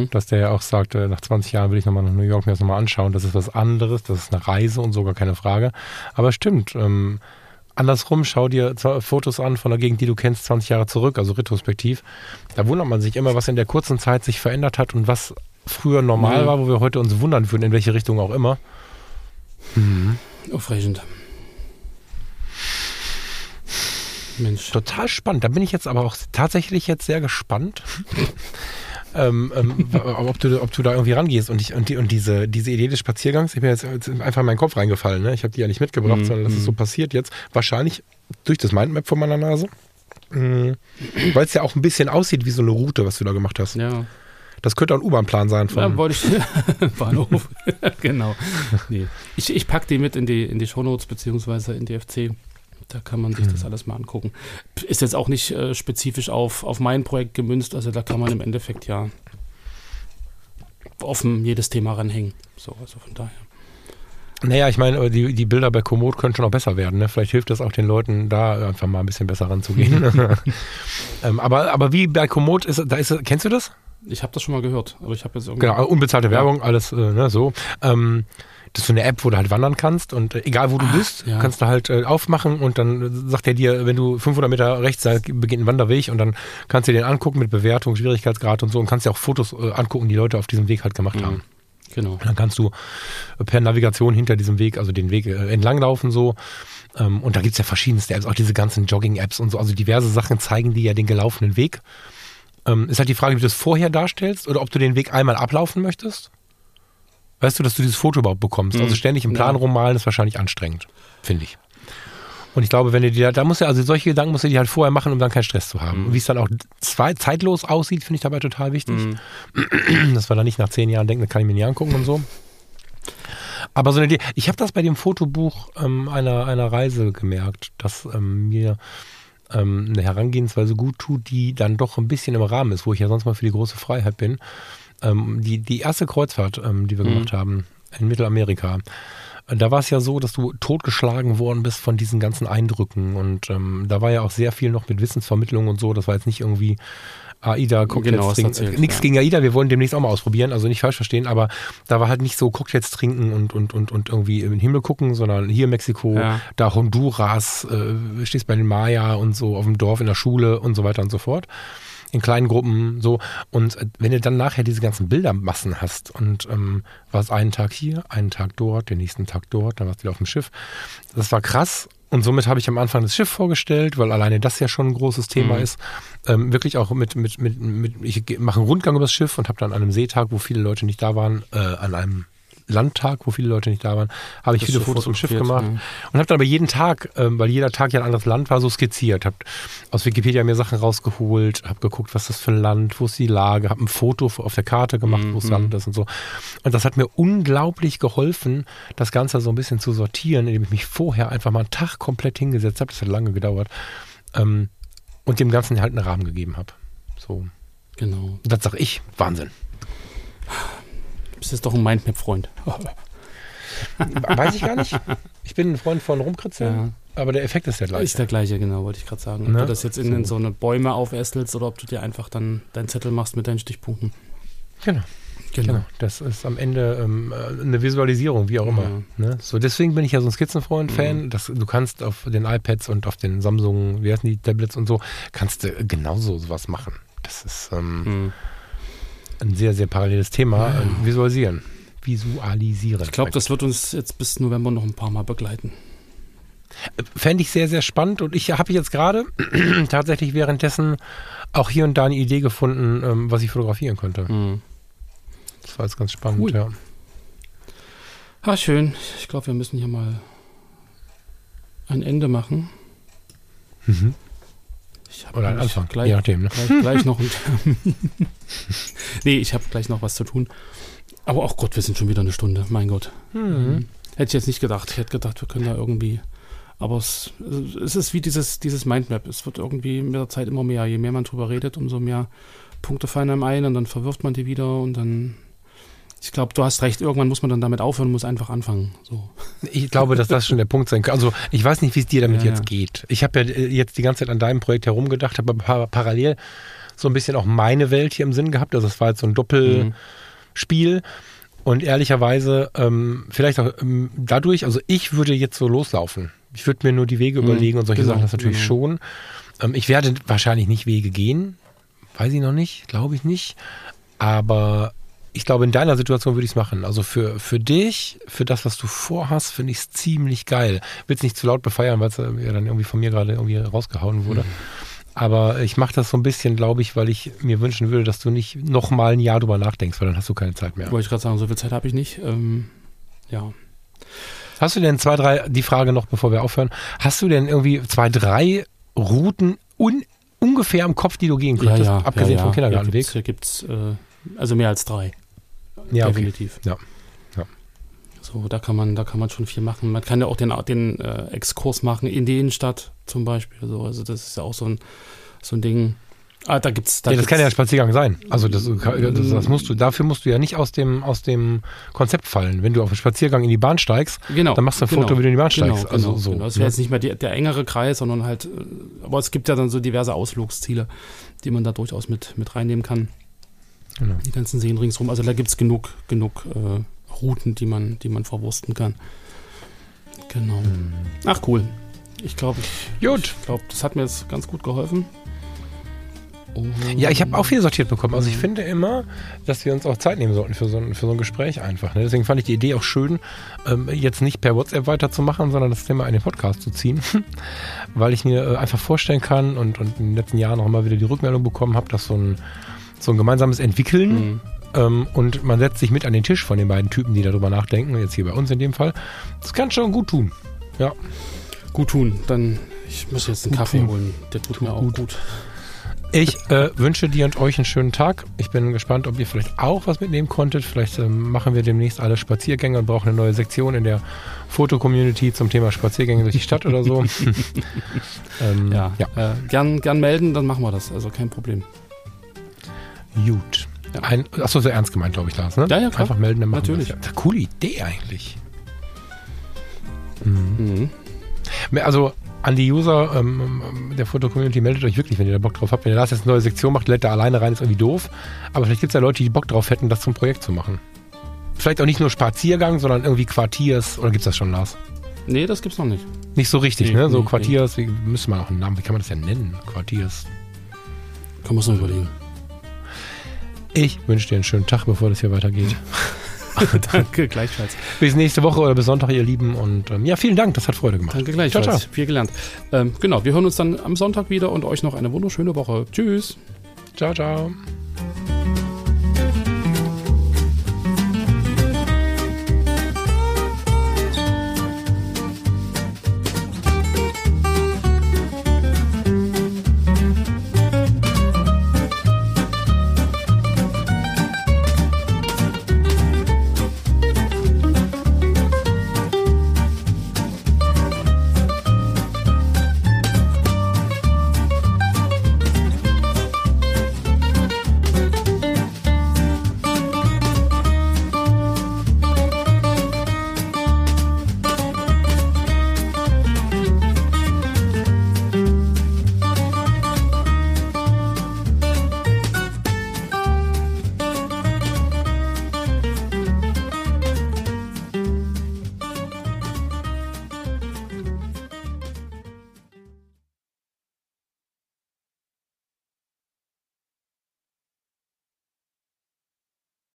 dass der ja auch sagte, nach 20 Jahren will ich nochmal nach New York mir das nochmal anschauen. Das ist was anderes, das ist eine Reise und sogar keine Frage. Aber stimmt, ähm, andersrum, schau dir Fotos an von der Gegend, die du kennst, 20 Jahre zurück, also retrospektiv. Da wundert man sich immer, was in der kurzen Zeit sich verändert hat und was früher normal Mhm. war, wo wir heute uns wundern würden, in welche Richtung auch immer. Aufregend. Mensch. Total spannend. Da bin ich jetzt aber auch tatsächlich jetzt sehr gespannt. ähm, ähm, ob, du, ob du da irgendwie rangehst und, ich, und, die, und diese, diese Idee des Spaziergangs, ich bin jetzt jetzt einfach in meinen Kopf reingefallen. Ne? Ich habe die ja nicht mitgebracht, Mhm, sondern das ist mhm. so passiert jetzt. Wahrscheinlich durch das Mindmap vor meiner Nase. Mhm. Weil es ja auch ein bisschen aussieht wie so eine Route, was du da gemacht hast. Ja, Das könnte auch ein U-Bahn-Plan sein. ja Von, wollte ich. Bahnhof. genau. Nee. Ich, ich packe die mit in die, in die Shownotes beziehungsweise in die FC. Da kann man sich das alles mal angucken. Ist jetzt auch nicht äh, spezifisch auf, auf mein Projekt gemünzt, also da kann man im Endeffekt ja offen jedes Thema ranhängen. So, also von daher. naja, ich meine, die, die Bilder bei Komoot können schon auch besser werden. Ne? Vielleicht hilft das auch den Leuten, da einfach mal ein bisschen besser ranzugehen. ähm, aber, aber wie bei Komoot ist, da ist, kennst du das? Ich habe das schon mal gehört, aber ich habe jetzt irgendwie. Genau, unbezahlte Werbung, alles äh, ne, so. Ähm, das ist so eine App, wo du halt wandern kannst und äh, egal wo du bist, ja. kannst du halt äh, aufmachen und dann sagt er dir, wenn du 500 Meter rechts da beginnt ein Wanderweg und dann kannst du dir den angucken mit Bewertung, Schwierigkeitsgrad und so und kannst dir auch Fotos äh, angucken, die Leute auf diesem Weg halt gemacht haben. Genau. Und dann kannst du per Navigation hinter diesem Weg, also den Weg äh, entlanglaufen so. Ähm, und da gibt's ja verschiedenste Apps, auch diese ganzen Jogging-Apps und so. Also diverse Sachen zeigen dir ja den gelaufenen Weg. Ähm, ist halt die Frage, wie du das vorher darstellst oder ob du den Weg einmal ablaufen möchtest. Weißt du, dass du dieses Foto überhaupt bekommst? Also ständig im Plan Ja. rummalen ist wahrscheinlich anstrengend, finde ich. Und ich glaube, wenn du dir, da musst du, also solche Gedanken musst du dir halt vorher machen, um dann keinen Stress zu haben. Und wie es dann auch zwei, zeitlos aussieht, finde ich dabei total wichtig. Dass wir da nicht nach zehn Jahren denken, das kann ich mir nie angucken und so. Aber so eine Idee, ich habe das bei dem Fotobuch ähm, einer, einer Reise gemerkt, dass ähm, mir ähm, eine Herangehensweise gut tut, die dann doch ein bisschen im Rahmen ist, wo ich ja sonst mal für die große Freiheit bin. Ähm, die, die erste Kreuzfahrt, ähm, die wir gemacht haben in Mittelamerika, äh, da war es ja so, dass du totgeschlagen worden bist von diesen ganzen Eindrücken. Und ähm, da war ja auch sehr viel noch mit Wissensvermittlung und so. Das war jetzt nicht irgendwie AIDA, Cocktails Genau, trinken. erzählt, Nichts ja. gegen AIDA, wir wollen demnächst auch mal ausprobieren, also nicht falsch verstehen, aber da war halt nicht so Cocktails trinken und, und, und, und irgendwie in den Himmel gucken, sondern hier Mexiko, Ja. da Honduras, äh, stehst bei den Maya und so auf dem Dorf in der Schule und so weiter und so fort. In kleinen Gruppen, so. Und äh, wenn du dann nachher diese ganzen Bildermassen hast und ähm, warst einen Tag hier, einen Tag dort, den nächsten Tag dort, dann warst du wieder auf dem Schiff. Das war krass. Und somit habe ich am Anfang das Schiff vorgestellt, weil alleine das ja schon ein großes Thema Mhm. ist. Ähm, wirklich auch mit, mit, mit, mit ich mache einen Rundgang übers Schiff und habe dann an einem Seetag, wo viele Leute nicht da waren, äh, an einem Landtag, wo viele Leute nicht da waren, habe ich Das viele Fotos vom Schiff gemacht. Und habe dann aber jeden Tag, ähm, weil jeder Tag ja ein anderes Land war, so skizziert. Habe aus Wikipedia mir Sachen rausgeholt, habe geguckt, was das für ein Land, wo ist die Lage, habe ein Foto auf der Karte gemacht, wo das Land ist und so. Und das hat mir unglaublich geholfen, das Ganze so ein bisschen zu sortieren, indem ich mich vorher einfach mal einen Tag komplett hingesetzt habe. Das hat lange gedauert. Ähm, und dem Ganzen halt einen Rahmen gegeben habe. So. Genau. Das sage ich, Wahnsinn. Bist jetzt doch ein Mindmap-Freund. Weiß ich gar nicht. Ich bin ein Freund von Rumkritzeln, Ja. aber der Effekt ist der gleiche. Ist der gleiche, genau, wollte ich gerade sagen. Ob Ne? du das jetzt in, in so eine Bäume aufästelst oder ob du dir einfach dann deinen Zettel machst mit deinen Stichpunkten. Genau. Genau. Genau, das ist am Ende ähm, äh, eine Visualisierung, wie auch immer. Ja. Ne? So, deswegen bin ich ja so ein Skizzenfreund-Fan. dass Du kannst auf den iPads und auf den Samsung, wie heißen die Tablets und so, kannst du genauso sowas machen. Das ist ähm, Mhm. Ein sehr, sehr paralleles Thema. Äh, visualisieren. Visualisieren. Ich glaube, das wird uns jetzt bis November noch ein paar Mal begleiten. Fände ich sehr, sehr spannend und ich habe jetzt gerade tatsächlich währenddessen auch hier und da eine Idee gefunden, ähm, was ich fotografieren könnte. Mhm. Das war jetzt ganz spannend, Cool. ja. Ah, schön. Ich glaube, wir müssen hier mal ein Ende machen. Mhm. Ich Oder nämlich Anfang, Gleich, je nachdem. Ne? gleich, gleich noch nee, ich habe gleich noch was zu tun. Aber auch Gott, wir sind schon wieder eine Stunde. Mein Gott. Mhm. Hätte ich jetzt nicht gedacht. Ich hätte gedacht, wir können da irgendwie. Aber es, es ist wie dieses, dieses Mindmap. Es wird irgendwie mit der Zeit immer mehr. Je mehr man drüber redet, umso mehr Punkte fallen einem ein und dann verwirft man die wieder und dann. Ich glaube, du hast recht. Irgendwann muss man dann damit aufhören und muss einfach anfangen. So. Ich glaube, dass das schon der Punkt sein kann. Also ich weiß nicht, wie es dir damit Ja, jetzt ja. geht. Ich habe ja äh, jetzt die ganze Zeit an deinem Projekt herumgedacht, habe aber par parallel so ein bisschen auch meine Welt hier im Sinn gehabt. Also es war jetzt so ein Doppelspiel. Mhm. Und ehrlicherweise, ähm, vielleicht auch ähm, dadurch, also ich würde jetzt so loslaufen. Ich würde mir nur die Wege Mhm, überlegen und solche genau, Sachen, das natürlich genau. schon. Ähm, ich werde wahrscheinlich nicht Wege gehen. Weiß ich noch nicht, glaube ich nicht. Aber ich glaube, in deiner Situation würde ich es machen. Also für, für dich, für das, was du vorhast, finde ich es ziemlich geil. Will es nicht zu laut befeiern, weil es äh, ja dann irgendwie von mir gerade irgendwie rausgehauen wurde. Mhm. Aber ich mache das so ein bisschen, glaube ich, weil ich mir wünschen würde, dass du nicht noch mal ein Jahr drüber nachdenkst, weil dann hast du keine Zeit mehr. Wollte ich gerade sagen, so viel Zeit habe ich nicht. Ähm, ja. Hast du denn zwei, drei, die Frage noch, bevor wir aufhören, hast du denn irgendwie zwei, drei Routen un, ungefähr im Kopf, die du gehen könntest, abgesehen ja, vom ja. Kindergartenweg? Hier gibt es äh, also mehr als drei. Ja, okay. definitiv. Ja. Ja. So, da kann man, da kann man schon viel machen. Man kann ja auch den, den äh, Exkurs machen in die Innenstadt zum Beispiel. So, also das ist ja auch so ein, so ein Ding. Ah, da gibt's, da ja, das gibt's, kann ja ein Spaziergang sein. Also das, das, das musst du, dafür musst du ja nicht aus dem, aus dem Konzept fallen. Wenn du auf den Spaziergang in die Bahn steigst, genau, dann machst du ein genau, Foto, wie du in die Bahn Genau, steigst. also genau, so. genau. Das ne? wäre jetzt nicht mehr die, der engere Kreis, sondern halt, äh, aber es gibt ja dann so diverse Ausflugsziele, die man da durchaus mit, mit reinnehmen kann. Genau. Die ganzen Seen ringsrum. Also da gibt es genug, genug äh, Routen, die man, die man verwursten kann. Genau. Hm. Ach cool. Ich glaube, ich, Gut. ich glaube, das hat mir jetzt ganz gut geholfen. Und- Ja, ich habe auch viel sortiert bekommen. Also Mhm. ich finde immer, dass wir uns auch Zeit nehmen sollten für so ein, für so ein Gespräch einfach. Ne? Deswegen fand ich die Idee auch schön, ähm, jetzt nicht per WhatsApp weiterzumachen, sondern das Thema in den Podcast zu ziehen. Weil ich mir äh, einfach vorstellen kann und, und in den letzten Jahren auch immer wieder die Rückmeldung bekommen habe, dass so ein, so ein gemeinsames Entwickeln Mhm. ähm, und man setzt sich mit an den Tisch von den beiden Typen, die darüber nachdenken, jetzt hier bei uns in dem Fall. Das kann schon gut tun. Ja. Gut tun. Dann, ich muss jetzt einen Gut Kaffee tun. holen. Der tut, Tut mir auch gut. gut. Ich äh, wünsche dir und euch einen schönen Tag. Ich bin gespannt, ob ihr vielleicht auch was mitnehmen konntet. Vielleicht ähm, machen wir demnächst alle Spaziergänge und brauchen eine neue Sektion in der Foto-Community zum Thema Spaziergänge durch die Stadt oder so. ähm, Ja, ja. Äh, gern, gern melden, dann machen wir das. Also kein Problem. Gut. Ja. Ein, achso, sehr ernst gemeint, glaube ich, Lars. Ne? Ja, ja, klar. Einfach melden, dann machen Natürlich. wir das. Ja, coole Idee eigentlich. Mhm. Also an die User ähm, der Foto-Community, meldet euch wirklich, wenn ihr da Bock drauf habt. Wenn ihr Lars jetzt eine neue Sektion macht, lädt da alleine rein, ist irgendwie doof. Aber vielleicht gibt es ja Leute, die Bock drauf hätten, das zum Projekt zu machen. Vielleicht auch nicht nur Spaziergang, sondern irgendwie Quartiers. Oder gibt es das schon, Lars? Nee, das gibt's noch nicht. Nicht so richtig, Nee, ne? So nee, Quartiers, wie müssen wir auch einen Namen, wie kann man das denn nennen? Quartiers. Kann man es noch überlegen. Ich wünsche dir einen schönen Tag, bevor das hier weitergeht. Danke, gleichfalls. bis nächste Woche oder bis Sonntag, ihr Lieben. Und ähm, ja, vielen Dank, das hat Freude gemacht. Danke gleichfalls. Ciao, ciao. Viel gelernt. Ähm, genau, wir hören uns dann am Sonntag wieder und euch noch eine wunderschöne Woche. Tschüss. Ciao, ciao.